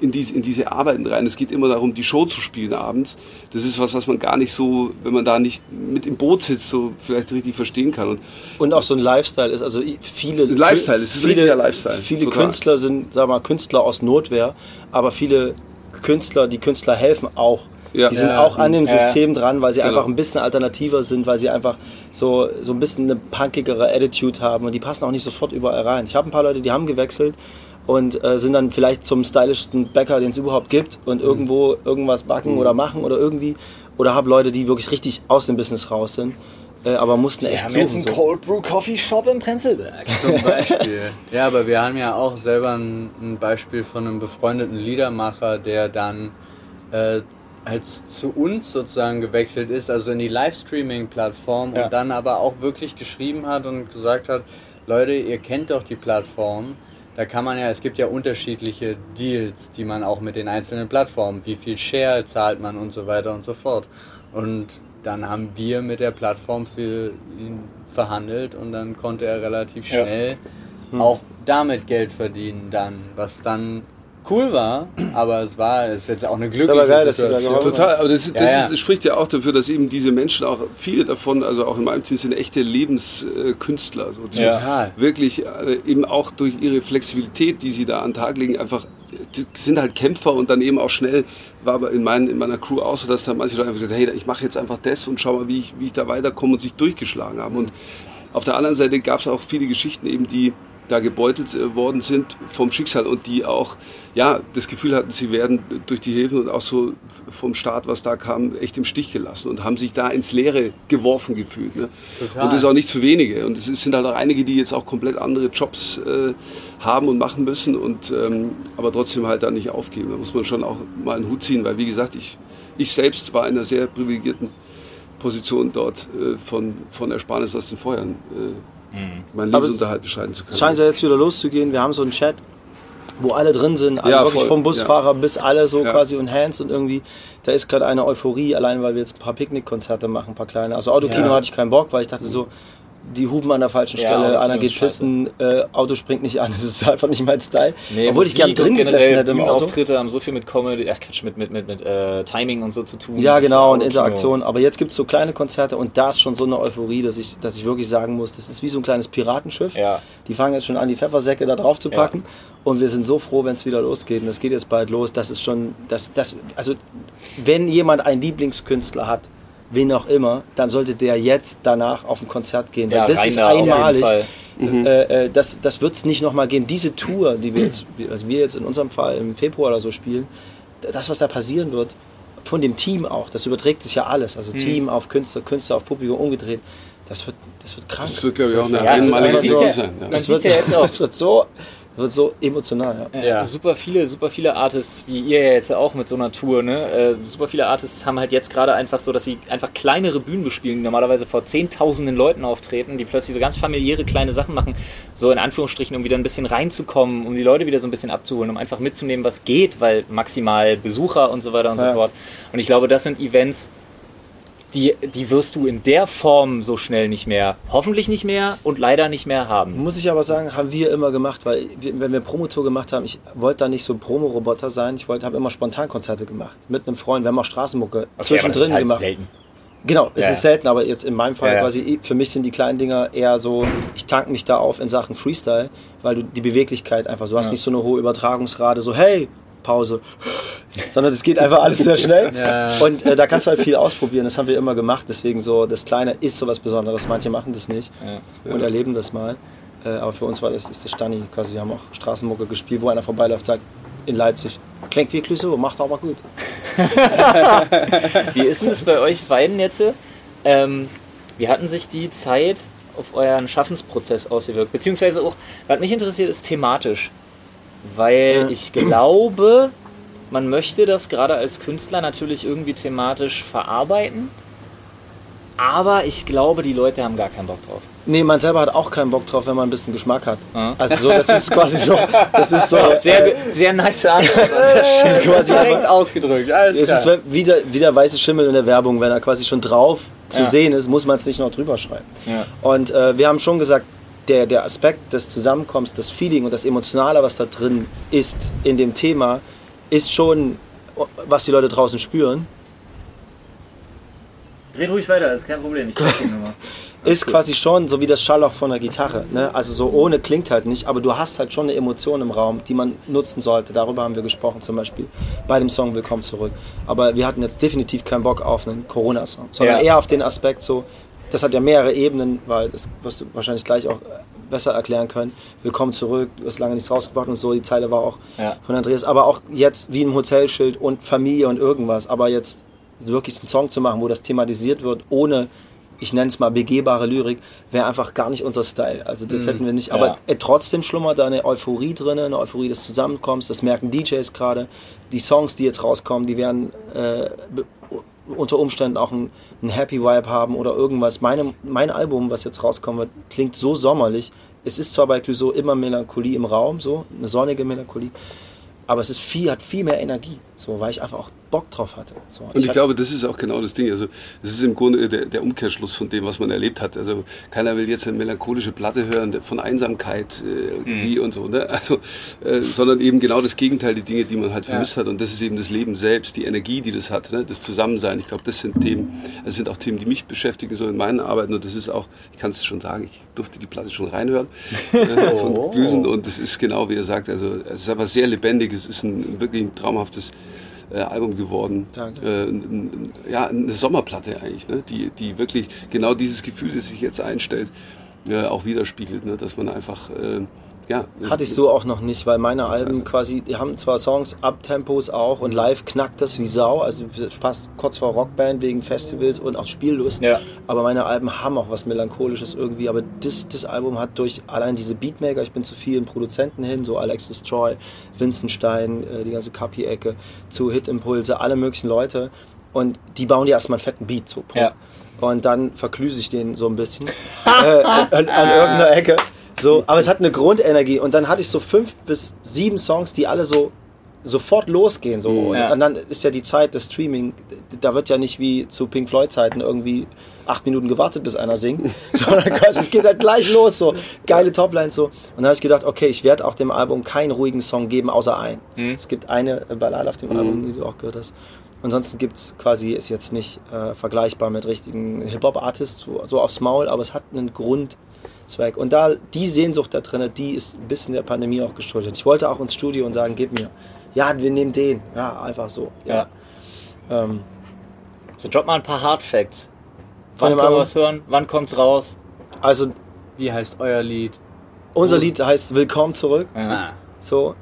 in diese, in diese Arbeiten rein. Es geht immer darum, die Show zu spielen abends. Das ist was, was man gar nicht so, wenn man da nicht mit im Boot sitzt, so vielleicht richtig verstehen kann. Und Und auch so ein Lifestyle ist, also viele, Lifestyle, es ist ein viele, richtiger Lifestyle, viele total. Künstler sind, sag mal, Künstler aus Notwehr, aber viele Künstler, die Künstler helfen auch. Ja. Die sind Ja. auch an dem Ja. System dran, weil sie Genau. einfach ein bisschen alternativer sind, weil sie einfach so, so ein bisschen eine punkigere Attitude haben und die passen auch nicht sofort überall rein. Ich habe ein paar Leute, die haben gewechselt und äh, sind dann vielleicht zum stylischsten Bäcker, den es überhaupt gibt und Mhm. irgendwo irgendwas backen oder machen oder irgendwie. Oder habe Leute, die wirklich richtig aus dem Business raus sind, äh, aber mussten Wir echt haben suchen. jetzt einen so. Cold Brew Coffee Shop in Prenzlberg. Zum Beispiel. ja, aber wir haben ja auch selber ein, ein Beispiel von einem befreundeten Liedermacher, der dann äh, halt zu uns sozusagen gewechselt ist, also in die Livestreaming-Plattform Ja. und dann aber auch wirklich geschrieben hat und gesagt hat, Leute, ihr kennt doch die Plattform. Da kann man ja, es gibt ja unterschiedliche Deals, die man auch mit den einzelnen Plattformen, wie viel Share zahlt man und so weiter und so fort. Und dann haben wir mit der Plattform für ihn verhandelt und dann konnte er relativ Ja. schnell auch damit Geld verdienen dann, was dann cool war, aber es war, es ist jetzt auch eine glückliche aber geil, dass du da Situation. geholfen Total, aber das, das Ja, ja. Ist, das spricht ja auch dafür, dass eben diese Menschen auch, viele davon, also auch in meinem Team, sind echte Lebenskünstler. So, Ja. Total. Wirklich äh, eben auch durch ihre Flexibilität, die sie da an den Tag legen, einfach sind halt Kämpfer und dann eben auch schnell, war aber in, mein, in meiner Crew auch so, dass dann manche Leute einfach gesagt hey, ich mache jetzt einfach das und schau mal, wie ich, wie ich da weiterkomme und sich durchgeschlagen haben. Und auf der anderen Seite gab es auch viele Geschichten eben, die da gebeutelt äh, worden sind vom Schicksal und die auch ja das Gefühl hatten, sie werden durch die Hilfen und auch so vom Staat, was da kam, echt im Stich gelassen und haben sich da ins Leere geworfen gefühlt. Ne? Total. Und das ist auch nicht zu wenige. Und es sind halt auch einige, die jetzt auch komplett andere Jobs äh, haben und machen müssen und ähm, aber trotzdem halt da nicht aufgeben. Da muss man schon auch mal einen Hut ziehen, weil wie gesagt, ich, ich selbst war in einer sehr privilegierten Position dort äh, von, von Ersparnis aus den Feuern. Äh, meinen Aber Lebensunterhalt bescheiden zu können. Scheint ja jetzt wieder loszugehen. Wir haben so einen Chat, wo alle drin sind, also Ja, wirklich voll, vom Busfahrer bis alle so Ja. quasi und Hands und irgendwie, da ist gerade eine Euphorie, allein weil wir jetzt ein paar Picknickkonzerte machen, ein paar kleine. Also Autokino Ja. hatte ich keinen Bock, weil ich dachte so, die huben an der falschen Ja, Stelle, einer geht pissen, äh, Auto springt nicht an, das ist einfach nicht mein Style. Obwohl ich gern drin gesessen hätte im Auto. Bühnenauftritte haben so viel mit Comedy, ach Quatsch, mit, mit, mit, mit äh, Timing und so zu tun. Ja, genau, und. Interaktion. Aber jetzt gibt es so kleine Konzerte und da ist schon so eine Euphorie, dass ich, dass ich wirklich sagen muss, das ist wie so ein kleines Piratenschiff. Ja. Die fangen jetzt schon an, die Pfeffersäcke da drauf zu packen. Und wir sind so froh, wenn es wieder losgeht. Und es geht jetzt bald los. Das ist schon, das, das, also, wenn jemand einen Lieblingskünstler hat, wen auch immer, dann sollte der jetzt danach auf ein Konzert gehen. Weil Ja, das rein ist da, auf jeden einmalig. Äh, äh, das das wird es nicht nochmal geben. Diese Tour, die wir jetzt, also wir jetzt in unserem Fall im Februar oder so spielen, das, was da passieren wird, von dem Team auch, das überträgt sich ja alles. Mhm. Also Team auf Künstler, Künstler auf Publikum umgedreht. Das wird, das wird krank. Das wird, glaube ich, auch eine Ja, einmalige Saison sein. Ja. Das wird, ja jetzt auch. Das wird so, wird so emotional. Ja. Ja. Super viele, super viele Artists, wie ihr ja jetzt auch mit so einer Tour, ne? Äh, super viele Artists haben halt jetzt gerade einfach so, dass sie einfach kleinere Bühnen bespielen, die normalerweise vor zehntausenden Leuten auftreten, die plötzlich so ganz familiäre kleine Sachen machen, so in Anführungsstrichen, um wieder ein bisschen reinzukommen, um die Leute wieder so ein bisschen abzuholen, um einfach mitzunehmen, was geht, weil maximal Besucher und so weiter und Ja. so fort. Und ich glaube, das sind Events, die, die wirst du in der Form so schnell nicht mehr, hoffentlich nicht mehr und leider nicht mehr haben. Muss ich aber sagen, haben wir immer gemacht, weil wir, wenn wir Promotour gemacht haben, ich wollte da nicht so Promo-Roboter sein, ich wollte, habe immer Spontankonzerte gemacht. Mit einem Freund, wir haben auch Straßenmucke das zwischendrin ist halt gemacht. selten. Genau, es Ja. ist selten, aber jetzt in meinem Fall Ja, ja. quasi, für mich sind die kleinen Dinger eher so, ich tank mich da auf in Sachen Freestyle, weil du die Beweglichkeit einfach, du hast Ja. nicht so eine hohe Übertragungsrate, so hey, Pause, sondern es geht einfach alles sehr schnell. Ja. Und äh, da kannst du halt viel ausprobieren, das haben wir immer gemacht, deswegen so, das Kleine ist so was Besonderes, manche machen das nicht und erleben das mal. Äh, aber für uns war das, ist das Stani, quasi, wir haben auch Straßenmucke gespielt, wo einer vorbeiläuft, sagt, in Leipzig, klingt wie Clouseau, macht aber gut. Wie ist denn das bei euch beiden jetzt? Ähm, wie hatten sich die Zeit auf euren Schaffensprozess ausgewirkt? Beziehungsweise auch, was mich interessiert, ist thematisch. Weil ich glaube, man möchte das gerade als Künstler natürlich irgendwie thematisch verarbeiten. Aber ich glaube, die Leute haben gar keinen Bock drauf. Nee, man selber hat auch keinen Bock drauf, wenn man ein bisschen Geschmack hat. Ja. Also so, das ist quasi so, das ist so, Sehr, äh, sehr nice Antwort. quasi Direkt ausgedrückt. Alles es klar. ist wie der, wie der weiße Schimmel in der Werbung, wenn er quasi schon drauf zu Ja. sehen ist, muss man es nicht noch drüber schreiben. Ja. Und äh, wir haben schon gesagt, der, der Aspekt des Zusammenkommens, das Feeling und das Emotionale, was da drin ist in dem Thema, ist schon, was die Leute draußen spüren, Red ruhig weiter, ist kein Problem. Ich die Nummer. ist quasi schon so wie das Schallloch von der Gitarre. Ne? Also so ohne klingt halt nicht, aber du hast halt schon eine Emotion im Raum, die man nutzen sollte. Darüber haben wir gesprochen zum Beispiel bei dem Song Willkommen zurück. Aber wir hatten jetzt definitiv keinen Bock auf einen Corona-Song, sondern Ja. eher auf den Aspekt so, das hat ja mehrere Ebenen, weil das wirst du wahrscheinlich gleich auch besser erklären können. Willkommen zurück, du hast lange nichts rausgebracht und so, die Zeile war auch Ja. von Andreas, aber auch jetzt wie ein Hotelschild und Familie und irgendwas, aber jetzt wirklich einen Song zu machen, wo das thematisiert wird, ohne, ich nenne es mal begehbare Lyrik, wäre einfach gar nicht unser Style. Also das hätten wir nicht, aber ja. äh, trotzdem schlummert da eine Euphorie drin, eine Euphorie des Zusammenkommens, das merken DJs gerade. Die Songs, die jetzt rauskommen, die werden äh, unter Umständen auch ein, ein Happy Vibe haben oder irgendwas. Meine, mein Album, was jetzt rauskommen wird, klingt so sommerlich. Es ist zwar bei Clouseau immer Melancholie im Raum, so eine sonnige Melancholie, aber es ist viel, hat viel mehr Energie, so, weil ich einfach auch Bock drauf hatte. So, Und ich hatte- glaube, das ist auch genau das Ding. Also, es ist im Grunde der, der Umkehrschluss von dem, was man erlebt hat. Also, keiner will jetzt eine melancholische Platte hören von Einsamkeit äh, irgendwie und so, ne? Also, äh, sondern eben genau das Gegenteil, die Dinge, die man halt vermisst hat. Und das ist eben das Leben selbst, die Energie, die das hat, ne? das Zusammensein. Ich glaube, das sind Themen, das sind auch Themen, die mich beschäftigen, so in meinen Arbeiten. Und das ist auch, ich kann es schon sagen, ich durfte die Platte schon reinhören äh, von Glüsen. Und das ist genau, wie er sagt, also, es ist einfach sehr lebendig. Es ist ein wirklich ein traumhaftes äh, Album geworden. Danke. Äh, ja, eine Sommerplatte eigentlich, ne? die, die wirklich genau dieses Gefühl, das sich jetzt einstellt, äh, auch widerspiegelt, ne? dass man einfach, äh, ja. Hatte ich so auch noch nicht, weil meine Alben einfach- quasi, die haben zwar Songs, Abtempos auch und live knackt das wie Sau, also fast kurz vor Rockband wegen Festivals und auch Spiellust. Ja. Aber meine Alben haben auch was Melancholisches irgendwie. Aber das, das Album hat durch allein diese Beatmaker, ich bin zu vielen Produzenten hin, so Alexis Troy, Vincent Stein, äh, die ganze Kapi-Ecke, zu Hit-Impulse, alle möglichen Leute. Und die bauen dir erstmal einen fetten Beat, so. Ja. Und dann verklüse ich den so ein bisschen äh, an, an irgendeiner Ecke. So, aber es hat eine Grundenergie. Und dann hatte ich so fünf bis sieben Songs, die alle so sofort losgehen. So. Und, Ja. und dann ist ja die Zeit des Streaming, da wird ja nicht wie zu Pink Floyd-Zeiten irgendwie acht Minuten gewartet, bis einer singt, sondern quasi, es geht halt gleich los, so geile Toplines so. Und dann habe ich gedacht, okay, ich werde auch dem Album keinen ruhigen Song geben, außer einen. Es gibt eine Ballade auf dem Album, die du auch gehört hast. Ansonsten gibt es quasi, ist jetzt nicht äh, vergleichbar mit richtigen Hip-Hop-Artists, so, so aufs Maul, aber es hat einen Grundzweck. Und da die Sehnsucht da drin, die ist ein bisschen der Pandemie auch geschuldet. Ich wollte auch ins Studio und sagen, gib mir. Ja, wir nehmen den. Ja, einfach so. Ja. Ähm, So, drop mal ein paar Hard Facts. Von Wann dem können wir was hören? Wann kommt's raus? also Wie heißt euer Lied? unser Lied heißt Willkommen zurück. Ah. So,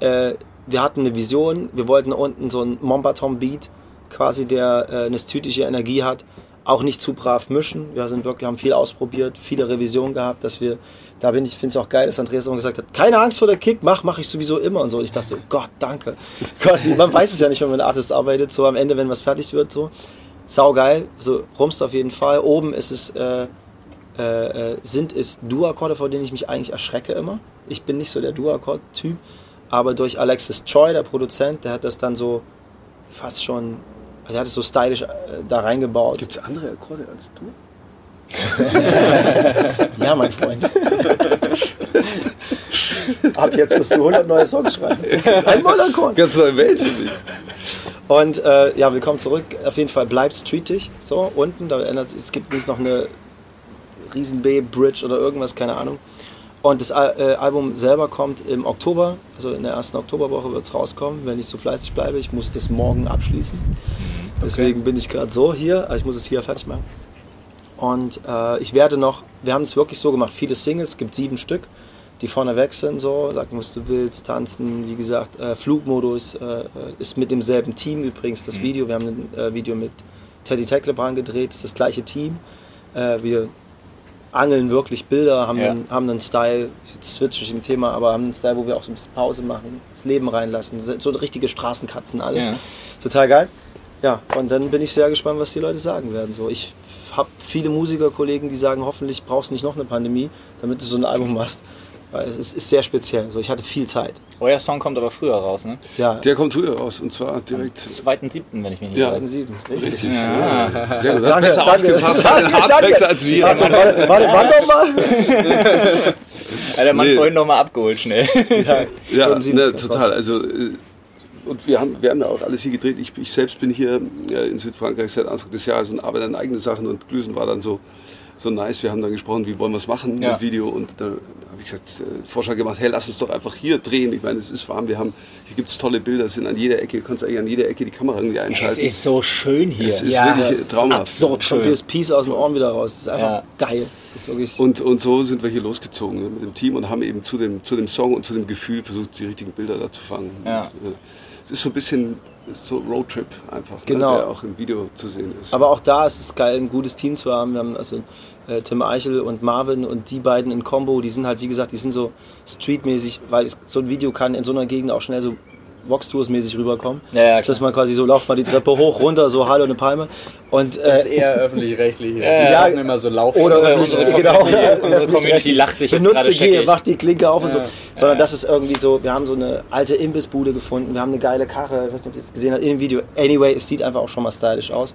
äh, wir hatten eine Vision, wir wollten unten so einen Mombaton-Beat, quasi der äh, eine stylische Energie hat, auch nicht zu brav mischen. Wir sind wirklich, haben viel ausprobiert, viele Revisionen gehabt, dass wir, da bin ich, finde es auch geil, dass Andreas immer gesagt hat, keine Angst vor der Kick, mach, mache ich sowieso immer und so. Und ich dachte so, Gott, danke. Quasi, man weiß es ja nicht, wenn man mit Artist arbeitet, so am Ende, wenn was fertig wird, so. Sau geil, so rumst auf jeden Fall. Oben ist es, äh, äh, äh, sind es Dur-Akkorde, vor denen ich mich eigentlich erschrecke immer. Ich bin nicht so der Dur-Akkord-Typ, aber durch Alexis Troy, der Produzent, der hat das dann so fast schon, also er hat es so stylisch äh, da reingebaut. Gibt es andere Akkorde als du? Ja, mein Freund. Ab jetzt musst du 100 neue Songs schreiben. Ein Mollakkord. Ganz neue Welt für mich. Und äh, ja, willkommen zurück. Auf jeden Fall bleibt streetig. So, unten, da ändert es gibt nicht noch eine riesen B-Bridge oder irgendwas, keine Ahnung. Und das Al- äh, Album selber kommt im Oktober, also in der ersten Oktoberwoche wird es rauskommen, wenn ich so fleißig bleibe. Ich muss das morgen abschließen. Deswegen bin ich gerade so hier, ich muss es hier fertig machen. Und äh, ich werde noch, wir haben es wirklich so gemacht, viele Singles, es gibt sieben Stück, die vorne weg sind, so, sag was du willst, tanzen, wie gesagt, äh, Flugmodus äh, äh, ist mit demselben Team übrigens, das Video, wir haben ein äh, Video mit Teddy Tecklebrand gedreht, ist das gleiche Team. Äh, wir angeln wirklich Bilder, haben, Ja. einen, haben einen Style, jetzt switche ich im Thema, aber haben einen Style, wo wir auch so ein bisschen Pause machen, das Leben reinlassen, so richtige Straßenkatzen, alles. Ja. Total geil. Ja, und dann bin ich sehr gespannt, was die Leute sagen werden. So, ich habe viele Musikerkollegen, die sagen, hoffentlich brauchst du nicht noch eine Pandemie, damit du so ein Album machst. Weil es ist, sehr speziell. So, ich hatte viel Zeit. Euer Song kommt aber früher raus, ne? Ja, Der kommt früher raus und zwar direkt. 2.7., wenn ich mich nicht Ja. irre. zweiten sieben. Richtig. Richtig. Ja. Sehr gut. Das Danke, besser danke. aufgepasst bei den Danke, danke. als wir. Warte, warte, warte, warte mal. Hat der Mann Nee. vorhin nochmal abgeholt, schnell. Ja, Ja, ne, total. Also, äh, und wir haben, wir haben ja auch alles hier gedreht. Ich, ich selbst bin hier äh, in Südfrankreich seit Anfang des Jahres und arbeite an eigene Sachen und Glüsen war dann so, so nice. Wir haben dann gesprochen, wie wollen wir es machen Ja. mit Video und da habe ich gesagt, äh, Vorschlag gemacht, hey, lass uns doch einfach hier drehen. Ich meine, es ist warm, wir haben, hier gibt es tolle Bilder, es sind an jeder Ecke, du kannst eigentlich an jeder Ecke die Kamera irgendwie Es einschalten. ist so schön hier. Es ist wirklich traumhaft. Absurd Kommt dir das schön. Peace aus den Ohren wieder raus. Das ist einfach Ja. geil. Und, und so sind wir hier losgezogen ne, mit dem Team und haben eben zu dem, zu dem Song und zu dem Gefühl versucht, die richtigen Bilder da zu fangen. Ja. Und, äh, es ist so ein bisschen so Roadtrip einfach, Genau. ne, der auch im Video zu sehen ist. Aber auch da ist es geil, ein gutes Team zu haben. Wir haben also äh, Tim Eichel und Marvin und die beiden in Combo, die sind halt, wie gesagt, die sind so streetmäßig, weil es, so ein Video kann in so einer Gegend auch schnell so Vox-Tours-mäßig rüberkommen. Ja, ja, dass man quasi so, lauft mal die Treppe hoch, runter, so Hallo, eine Palme. Und, Das ist äh, eher öffentlich-rechtlich. hier. Ja, ja. immer so Lauf. oder Unsere- öffentlich- unsere genau, Community- unsere öffentlich-rechtlich. Community lacht sich jetzt Benutze, gerade gehe, mach die Klinke auf und so. Ja. Sondern das ist irgendwie so, wir haben so eine alte Imbissbude gefunden, wir haben eine geile Karre, ich weiß nicht, ob ihr das gesehen habt, in dem Video. Anyway, es sieht einfach auch schon mal stylisch aus.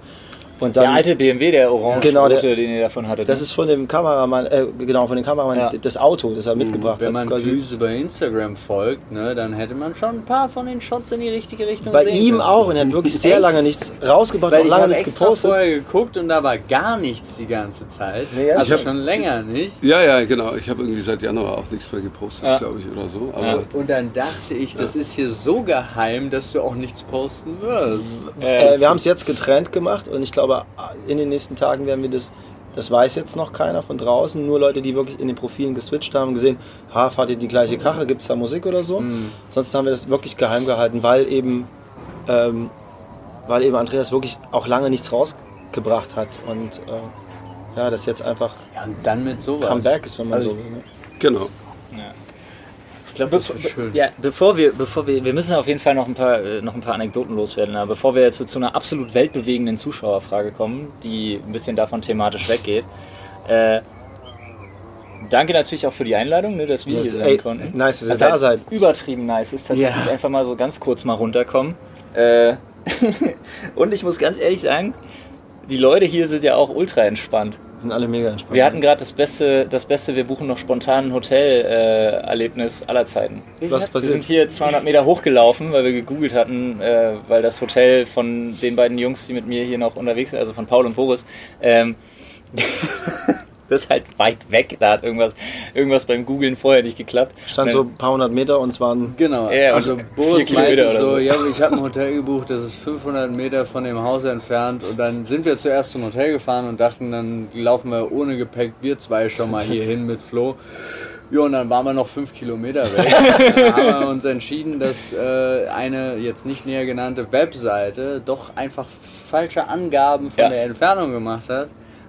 Und dann, Der alte BMW, der orange Genau, der- den ihr davon hattet. Das ne? ist von dem Kameramann, äh, genau, von dem Kameramann, Ja. das Auto, das er mitgebracht Wenn hat. man quasi. Clues über Instagram folgt, ne, dann hätte man schon ein paar von den Shots in die richtige Richtung Bei sehen ihm können. auch und er hat wirklich sehr Echt? lange nichts rausgebracht, Weil auch ich lange habe nichts extra gepostet. vorher geguckt und da war gar nichts die ganze Zeit. Nee, also ich hab- schon länger nicht. ja, ja, genau. Ich habe irgendwie seit Januar auch nichts mehr gepostet, Ja. glaube ich, oder so. Aber Ja. Und dann dachte ich, das ist hier so geheim, dass du auch nichts posten wirst. Äh, wir haben es jetzt getrennt gemacht und ich glaube, in den nächsten Tagen werden wir das, das weiß jetzt noch keiner von draußen, nur Leute, die wirklich in den Profilen geswitcht haben, gesehen, ha, fahrt ihr die gleiche Karre, gibt es da Musik oder so? Sonst haben wir das wirklich geheim gehalten, weil eben, ähm, weil eben Andreas wirklich auch lange nichts rausgebracht hat und äh, ja, das jetzt einfach Ja, und dann mit sowas. Comeback ist, wenn man Also, so will. Ne? genau. Ich glaube, das wird schön. Ja, bevor wir, bevor wir, wir müssen auf jeden Fall noch ein paar, äh, noch ein paar Anekdoten loswerden, aber bevor wir jetzt so zu einer absolut weltbewegenden Zuschauerfrage kommen, die ein bisschen davon thematisch weggeht. Äh, danke natürlich auch für die Einladung, ne, dass wir Yes, hier sein ey, konnten. nice, dass ihr Was da halt seid. Übertrieben nice ist tatsächlich Ja. einfach mal so ganz kurz mal runterkommen. Äh, und ich muss ganz ehrlich sagen, die Leute hier sind ja auch ultra entspannt. Sind alle mega entspannt. Wir hatten gerade das beste, das beste, wir buchen noch spontan ein Hotel-Erlebnis äh, Erlebnis aller Zeiten. Was ist Wir sind passiert? hier 200 Meter hochgelaufen, weil wir gegoogelt hatten, äh, weil das Hotel von den beiden Jungs, die mit mir hier noch unterwegs sind, also von Paul und Boris, ähm, das ist halt weit weg. Da hat irgendwas, irgendwas beim Googlen vorher nicht geklappt. Stand Und so dann- ein paar hundert Meter und es waren Genau. Ja, also Boris vier Kilometer meinte oder so, so. ja, ich habe ein Hotel gebucht, das ist 500 Meter von dem Haus entfernt und dann sind wir zuerst zum Hotel gefahren und dachten, dann laufen wir ohne Gepäck, wir zwei schon mal hier hin mit Flo. Ja, und dann waren wir noch fünf Kilometer weg. Dann haben wir uns entschieden, dass äh, eine jetzt nicht näher genannte Webseite doch einfach falsche Angaben von Ja. der Entfernung gemacht hat.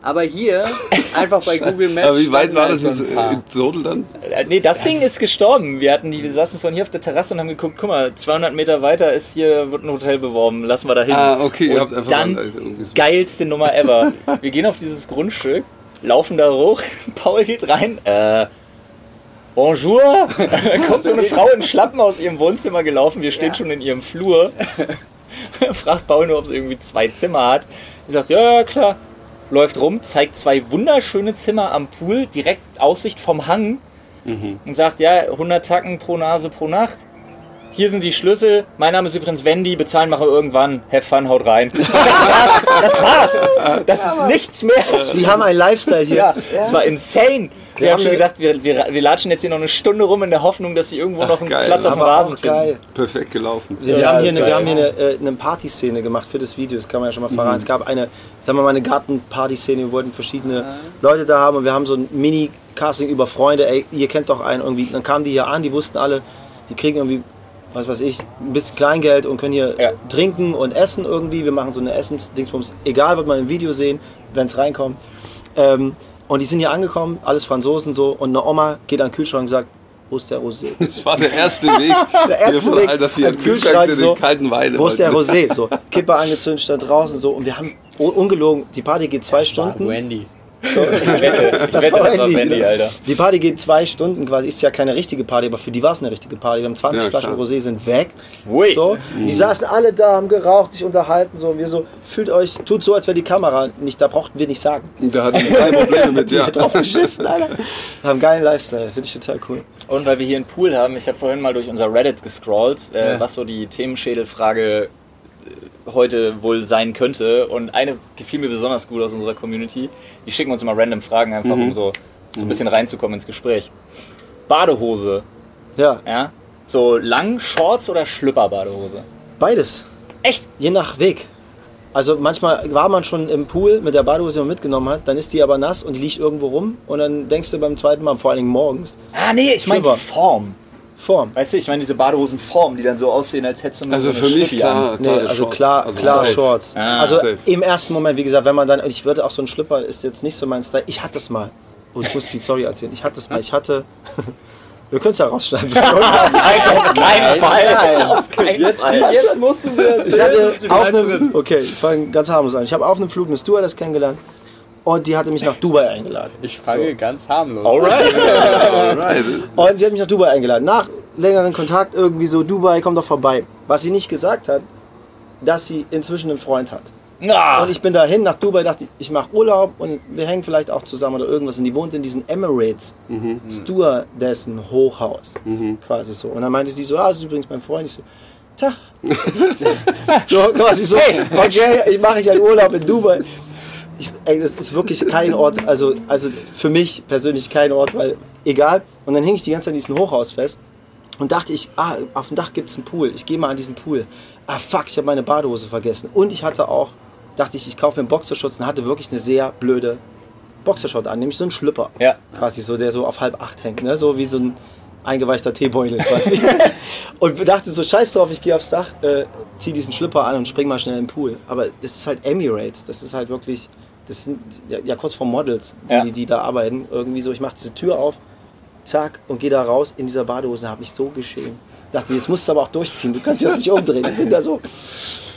Aber hier einfach bei Google Maps. Aber wie weit war das jetzt in total dann? Äh, Nee, das, Ding ist gestorben. Wir hatten die, wir saßen von hier auf der Terrasse und haben geguckt, guck mal, 200 Meter weiter ist hier, wird ein Hotel beworben, lassen wir da hin. Ah, okay, ihr Und habt einfach dann Alter, geilste Nummer ever. Wir gehen auf dieses Grundstück, laufen da hoch, Paul geht rein, äh, bonjour. Dann kommt so eine Frau in Schlappen aus ihrem Wohnzimmer gelaufen, wir stehen schon in ihrem Flur. Fragt Paul nur, ob sie irgendwie zwei Zimmer hat. Sie sagt, ja, ja, klar. Läuft rum, zeigt zwei wunderschöne Zimmer am Pool, direkt Aussicht vom Hang und sagt, ja, 100 Tacken pro Nase pro Nacht. Hier sind die Schlüssel. Mein Name ist übrigens Wendy. Bezahlen mache irgendwann. Have fun, haut rein. Das war's. Das ist nichts mehr. Die haben einen Lifestyle hier. Ja, das war insane. Wir, Wir haben schon gedacht, wir, wir, wir latschen jetzt hier noch eine Stunde rum in der Hoffnung, dass sie irgendwo noch einen geil. Platz auf dem Rasen finden. geil. Perfekt gelaufen. Wir, Ja, haben hier, eine, wir haben hier eine, äh, eine Partyszene gemacht für das Video, das kann man ja schon mal verraten. Es gab eine, sagen wir mal, eine Gartenparty-Szene, wir wollten verschiedene Leute da haben und wir haben so ein Mini-Casting über Freunde, ey, ihr kennt doch einen irgendwie. Dann kamen die hier an, die wussten alle, die kriegen irgendwie, was weiß ich, ein bisschen Kleingeld und können hier Ja. trinken und essen irgendwie. Wir machen so eine Essens-Dingsbums, egal, wird man im Video sehen, wenn es reinkommt. Ähm, Und die sind hier angekommen, alles Franzosen so. Und eine Oma geht an den Kühlschrank und sagt, wo ist der Rosé? Das war der erste Weg. Der erste von Weg allen, dass die am Kühlschrank sind, so, den kalten Wein. Wo ist der. Rosé? So, Kippe angezündet, stand draußen so. Und wir haben, un- ungelogen, die Party geht zwei Stunden. Wendy. Ich wette, ich wette, das war Wendy, genau. Alter. Die Party geht zwei Stunden quasi, ist ja keine richtige Party, aber für die war es eine richtige Party. Wir haben 20 Ja, Flaschen. Rosé sind weg. Ui. So, die saßen alle da, haben geraucht, sich unterhalten, so. Und wir so, fühlt euch, tut so, als wäre die Kamera nicht, da brauchten wir nicht sagen. Da hatten die keine Probleme mit. Ja. Drauf geschissen, Alter. Wir haben einen geilen Lifestyle, finde ich total cool. Und weil wir hier einen Pool haben, ich habe vorhin mal durch unser Reddit gescrollt, äh, Ja. was so die Themenschädelfrage heute wohl sein könnte. Und eine gefiel mir besonders gut aus unserer Community. Die schicken uns immer random Fragen, einfach um so, so ein bisschen reinzukommen ins Gespräch. Badehose, Ja, ja? So lang Shorts oder Schlüpper-Badehose? beides. Echt? Je nach Weg. Also manchmal war man schon im Pool mit der Badehose, die man mitgenommen hat, dann ist die aber nass und die liegt irgendwo rum und dann denkst du beim zweiten Mal, vor allen Dingen morgens, Ah, nee, ich meine die. Form. Form. Weißt du, ich meine diese Badehosenform, die dann so aussehen, als hättest du nur Also so für eine mich klar, Nee, klar also Shorts. klar, Also klar safe. Shorts. Ah, also safe. im ersten Moment, wie gesagt, wenn man dann, ich würde auch so ein Schlüpper ist jetzt nicht so mein Style. Ich hatte es mal. Oh, ich muss die Story erzählen. Ich hatte es mal. Ich hatte. Wir können es ja rausschneiden. Auf keinen Fall. Auf keinen Fall. Jetzt musst du sie Ich hatte auf einem, okay, ich fange ganz harmlos an. Ich habe auf einem Flug eine Stewardess kennengelernt und die hatte mich nach Dubai eingeladen. Ich fange ganz harmlos. Alright. Alright. Und die hat mich nach Dubai eingeladen. Nach längeren Kontakt irgendwie so, Dubai, komm doch vorbei. Was sie nicht gesagt hat, dass sie inzwischen einen Freund hat. Ah, Und ich bin dahin nach Dubai, dachte ich, ich mache Urlaub und wir hängen vielleicht auch zusammen oder irgendwas. Und die wohnt in diesem Emirates Stewardessen Hochhaus. Quasi so. Und dann meinte sie so, ah, das ist übrigens mein Freund. Ich so, tja. so quasi so, okay, ich mache ich einen Urlaub in Dubai. Ich, ey, das ist wirklich kein Ort, also, also für mich persönlich kein Ort, weil egal. Und dann hing ich die ganze Zeit in diesem Hochhaus fest und dachte ich, ah, auf dem Dach gibt es einen Pool. Ich gehe mal an diesen Pool. Ah, fuck, ich habe meine Badehose vergessen. Und ich hatte auch, dachte ich, ich kaufe einen Boxerschutz und hatte wirklich eine sehr blöde Boxershot an, nämlich so einen Schlüpper. Ja. Quasi so, der so auf halb acht hängt, ne? so wie so ein eingeweichter Teebeutel quasi. und dachte so, scheiß drauf, ich gehe aufs Dach, äh, zieh diesen Schlüpper an und spring mal schnell in den Pool. Aber das ist halt Emirates, das ist halt wirklich, das sind ja, ja kurz vor Models, die, Ja. die da arbeiten. Irgendwie so, ich mache diese Tür auf, zack, und gehe da raus in dieser Badehose, habe mich so geschämt. Dachte, jetzt musst du aber auch durchziehen, du kannst jetzt nicht umdrehen. Ich bin da so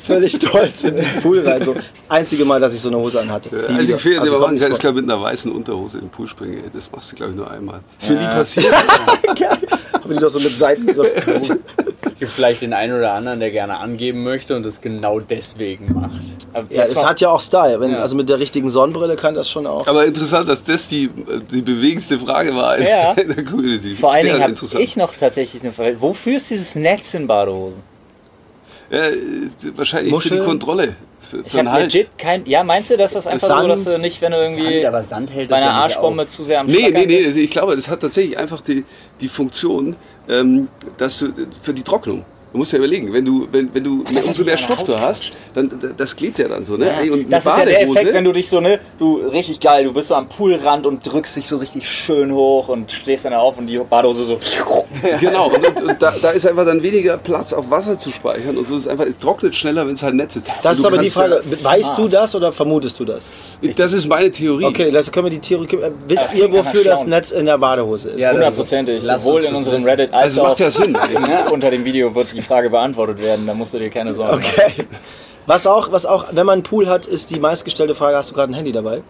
völlig stolz in diesen Pool rein. So, einzige Mal, dass ich so eine Hose anhatte. Nie einzige. Fehler, den Also man machen kann, ist, glaube ich, mit einer weißen Unterhose in den Pool springen. Das machst du, glaube ich, nur einmal. Ist mir nie Ja. passiert. Haben die doch so mit Seitengriff. gibt vielleicht den einen oder anderen, der gerne angeben möchte und das genau deswegen macht. Aber Ja, es hat ja auch Style. Wenn, Ja. Also mit der richtigen Sonnenbrille kann das schon auch. Aber interessant, dass das die, die bewegendste Frage war in, Ja. in der Community. Vor allen Dingen habe ich noch tatsächlich eine Frage. Wofür ist dieses Netz in Badehosen? Ja, äh, wahrscheinlich für die Muscheln? Kontrolle. Für, Ich für den habe legit kein. Ja, meinst du, dass das einfach so, Sand. dass du nicht, wenn du irgendwie Sand, aber Sand hält bei das einer ja nicht Arschbombe auf. zu sehr am Nee, nee, Schlackern nee, bist? also ich glaube, das hat tatsächlich einfach die, die Funktion, ähm, dass du für die Trocknung. Du musst ja überlegen, wenn du, wenn, wenn du das umso mehr Stoff du hast, dann das klebt ja dann so, ne? Ja, Ey, und das ist ja der Effekt, wenn du dich so, ne, du richtig geil, du bist so am Poolrand und drückst dich so richtig schön hoch und stehst dann auf und die Badehose so. Genau, und, und, und da, da ist einfach dann weniger Platz auf Wasser zu speichern und so ist es einfach, es trocknet schneller, wenn es halt Netz ist. Das Und ist aber die Frage, weißt du das oder vermutest du das? Das ist meine Theorie. Okay, das können wir die Theorie. äh, Wisst Das ihr, wofür das. Netz in der Badehose ist? Ja, Hundertprozentig. Sowohl in das unserem. Reddit als Also auch macht ja Sinn. eigentlich. unter dem Video wird die Frage beantwortet werden. Da musst du dir keine Sorgen machen. Okay. Was auch, was auch, wenn man einen Pool hat, ist die meistgestellte Frage: Hast du gerade ein Handy dabei?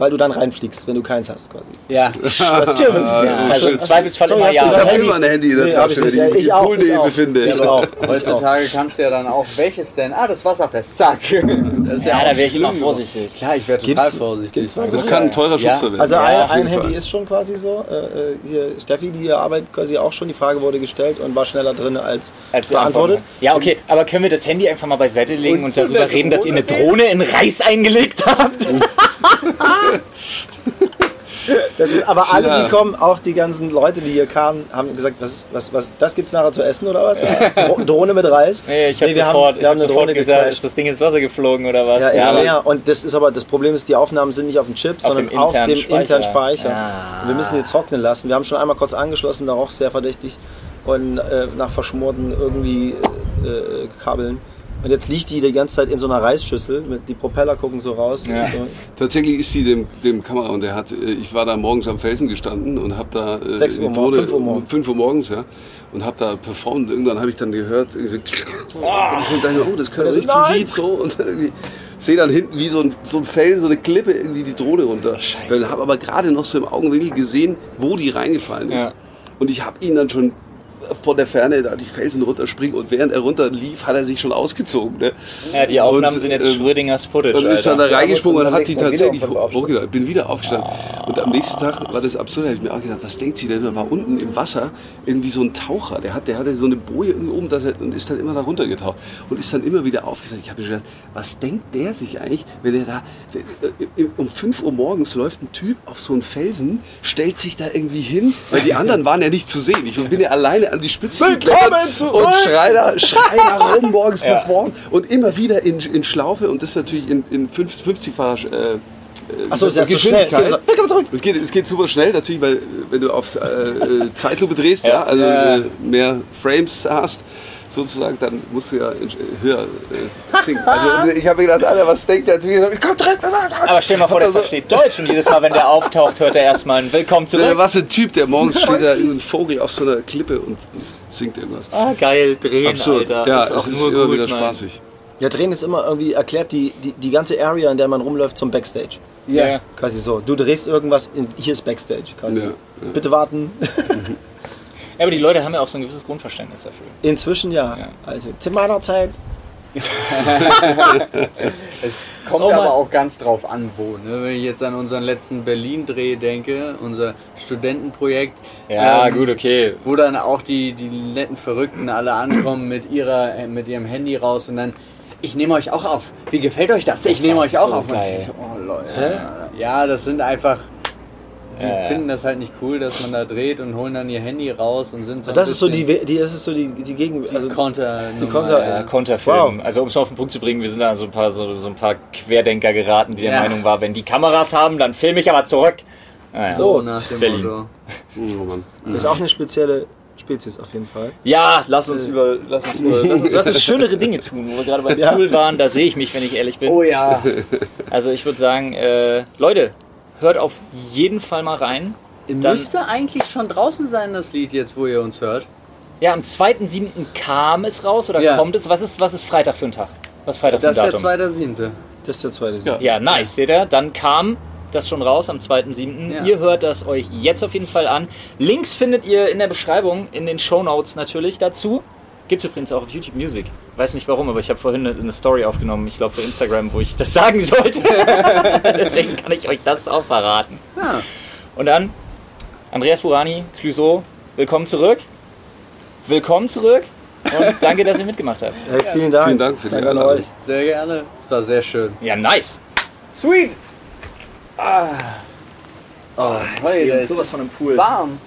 Weil du dann reinfliegst, wenn du keins hast, quasi. Ja. Das Ja, also im Zweifelsfall Sorry, immer ja. Ich habe immer ein Handy in der Tasche, ich wenn ich mich Ich im auch, Pool.de ich auch. befinde. Ich auch. Heutzutage kannst du ja dann auch, welches denn? Ah, das Wasserfest, zack. Das ist Ja, auch da wäre ich immer vorsichtig. Klar, ich wäre total Gibt's- vorsichtig. Das kann ein teurer Ja. Schubser werden. Also Ja, ein, ein Handy Fall. ist schon quasi so. Äh, äh, hier Steffi, die hier arbeitet quasi auch schon. Die Frage wurde gestellt und war schneller drin als, Als beantwortet. Ja, okay, aber können wir das Handy einfach mal beiseite legen Und und, darüber reden, dass ihr eine Drohne Drohne in Reis eingelegt habt? Das ist, aber alle, die kommen, auch die ganzen Leute, die hier kamen, haben gesagt, was, was, was, das gibt's nachher zu essen oder was? Dro- Drohne mit Reis? Nee, ich habe wir sofort, haben, ich hab sofort Drohne gesagt, gecrashed. ist das Ding ins Wasser geflogen oder was? Ja, ins aber- Meer. Und das ist aber das Problem ist, die Aufnahmen sind nicht auf dem Chip, Auf sondern dem auf dem internen Speicher. internen Speicher. Ah. Wir müssen jetzt trocknen lassen. Wir haben schon einmal kurz angeschlossen, da auch sehr verdächtig und äh, nach verschmorten irgendwie äh, äh, Kabeln. Und jetzt liegt die die ganze Zeit in so einer Reisschüssel. Mit, die Propeller gucken so raus. Ja. So. Tatsächlich ist die dem, dem Kamera und der hat, äh, ich war da morgens am Felsen gestanden und habe da äh, Sechs Uhr die morgens, Drohne- fünf Uhr morgens. fünf Uhr morgens, ja, und habe da performt. Irgendwann habe ich dann gehört, irgendwie so, und dachte, oh, das könnte richtig zum Lied so und irgendwie sehe dann hinten wie so ein, so ein Felsen, so eine Klippe irgendwie die Drohne runter. Scheiße. Dann habe aber gerade noch so im Augenwinkel gesehen, wo die reingefallen ist. Ja. Und ich habe ihn dann schon von der Ferne da die Felsen runterspringen und während er runterlief, hat er sich schon ausgezogen. Ne? Ja, die Aufnahmen Und, sind jetzt ähm, Schrödingers Footage. Und ist dann da reingesprungen und hat die tatsächlich aufstehen. hochgedacht. Ich bin wieder aufgestanden. Und am nächsten Tag war das absurd. Da habe ich mir auch gedacht, was denkt sie denn? Da war unten im Wasser irgendwie so ein Taucher. Der, hat, der hatte so eine Boje oben dass er, und ist dann immer da runtergetaucht. Und ist dann immer wieder aufgestanden. Ich habe mir gedacht, was denkt der sich eigentlich, wenn er da äh, um 5 Uhr morgens läuft ein Typ auf so einen Felsen, stellt sich da irgendwie hin, weil die anderen waren ja nicht zu sehen. Ich bin ja alleine an die Spitze geklettert zurück! und schrei da, schrei da rum morgens Ja. performt und immer wieder in, in Schlaufe und das natürlich in, in 50-facher äh, Achso, ist ja so schnell. es geht, es geht super schnell, natürlich, weil äh, wenn du auf äh, äh, Zeitlupe drehst, ja, Ja. also Ja. Äh, mehr Frames hast, sozusagen, dann musst du ja in- höher äh, singen. Also ich habe mir gedacht, Alter, was denkt der? Komm direkt! Aber stell dir mal vor, der Also- versteht Deutsch und jedes Mal, wenn der auftaucht, hört er erstmal ein Willkommen Äh, zurück. Was für ein Typ, der morgens steht da ein Vogel auf so einer Klippe und singt irgendwas. Ah, geil, drehen, Absurd. Alter. Ja, ist auch es ist nur immer gut, wieder Mann. spaßig. Ja, drehen ist immer irgendwie erklärt die, die, die ganze Area, in der man rumläuft, zum Backstage. Ja. ja. Quasi so. Du drehst irgendwas, in, hier ist Backstage. Quasi. Ja, ja. Bitte warten. aber die Leute haben ja auch so ein gewisses Grundverständnis dafür. Inzwischen ja. Ja. Also zu meiner Zeit. Kommt Oh aber auch ganz drauf an, wo. Ne? Wenn ich jetzt an unseren letzten Berlin-Dreh denke, unser Studentenprojekt, Ja, ähm, gut, okay. wo dann auch die, die netten Verrückten alle ankommen mit, ihrer, äh, mit ihrem Handy raus und dann, ich nehme euch auch auf. Wie gefällt euch das? ich nehme euch auch so auf. Und ich so, oh Leute. Ja, das sind einfach. Die ja. finden das halt nicht cool, dass man da dreht und holen dann ihr Handy raus und sind so. ein Das ist so die, die, das ist so die, die Gegend. Also, Konter. die Konter- Ja, Konterfilm. Also um es auf den Punkt zu bringen, wir sind da so ein paar, so, so ein paar Querdenker geraten, die der Ja. Meinung war, wenn die Kameras haben, dann filme ich aber zurück. Naja. So nach dem Berlin. Motto. Oh Mann. ist auch eine spezielle Spezies auf jeden Fall. Ja, lass uns über, lass uns über, lass uns, lass uns schönere Dinge tun, wo wir gerade bei Ja. Pool waren, da sehe ich mich, wenn ich ehrlich bin. Oh ja. Also ich würde sagen, äh, Leute, hört auf jeden Fall mal rein. Dann- Müsste eigentlich schon draußen sein, das Lied jetzt, wo ihr uns hört. Ja, am 2.7. kam es raus oder Ja. kommt es? Was ist, was ist Freitag für ein Tag? Was ist Freitag für ein Das ist der Datum? zweite siebte. Das ist der zweite Sieg. Ja. Ja, nice, seht ihr? Dann kam das schon raus am 2.7. Ja. Ihr hört das euch jetzt auf jeden Fall an. Links findet ihr in der Beschreibung, in den Shownotes natürlich dazu. Gibt es übrigens auch auf YouTube Music. Weiß nicht warum, aber ich habe vorhin eine, eine Story aufgenommen, ich glaube für Instagram, wo ich das sagen sollte. Deswegen kann ich euch das auch verraten. Ja. Und dann, Andreas Burani, Clouseau, willkommen zurück. Willkommen zurück und danke, dass ihr mitgemacht habt. Hey, vielen Dank. Vielen Dank für die Danke Einladung. euch. Sehr gerne. Es war sehr schön. Ja, nice. Sweet! Ah. Oh, uns ist sowas von einem Pool. Warm.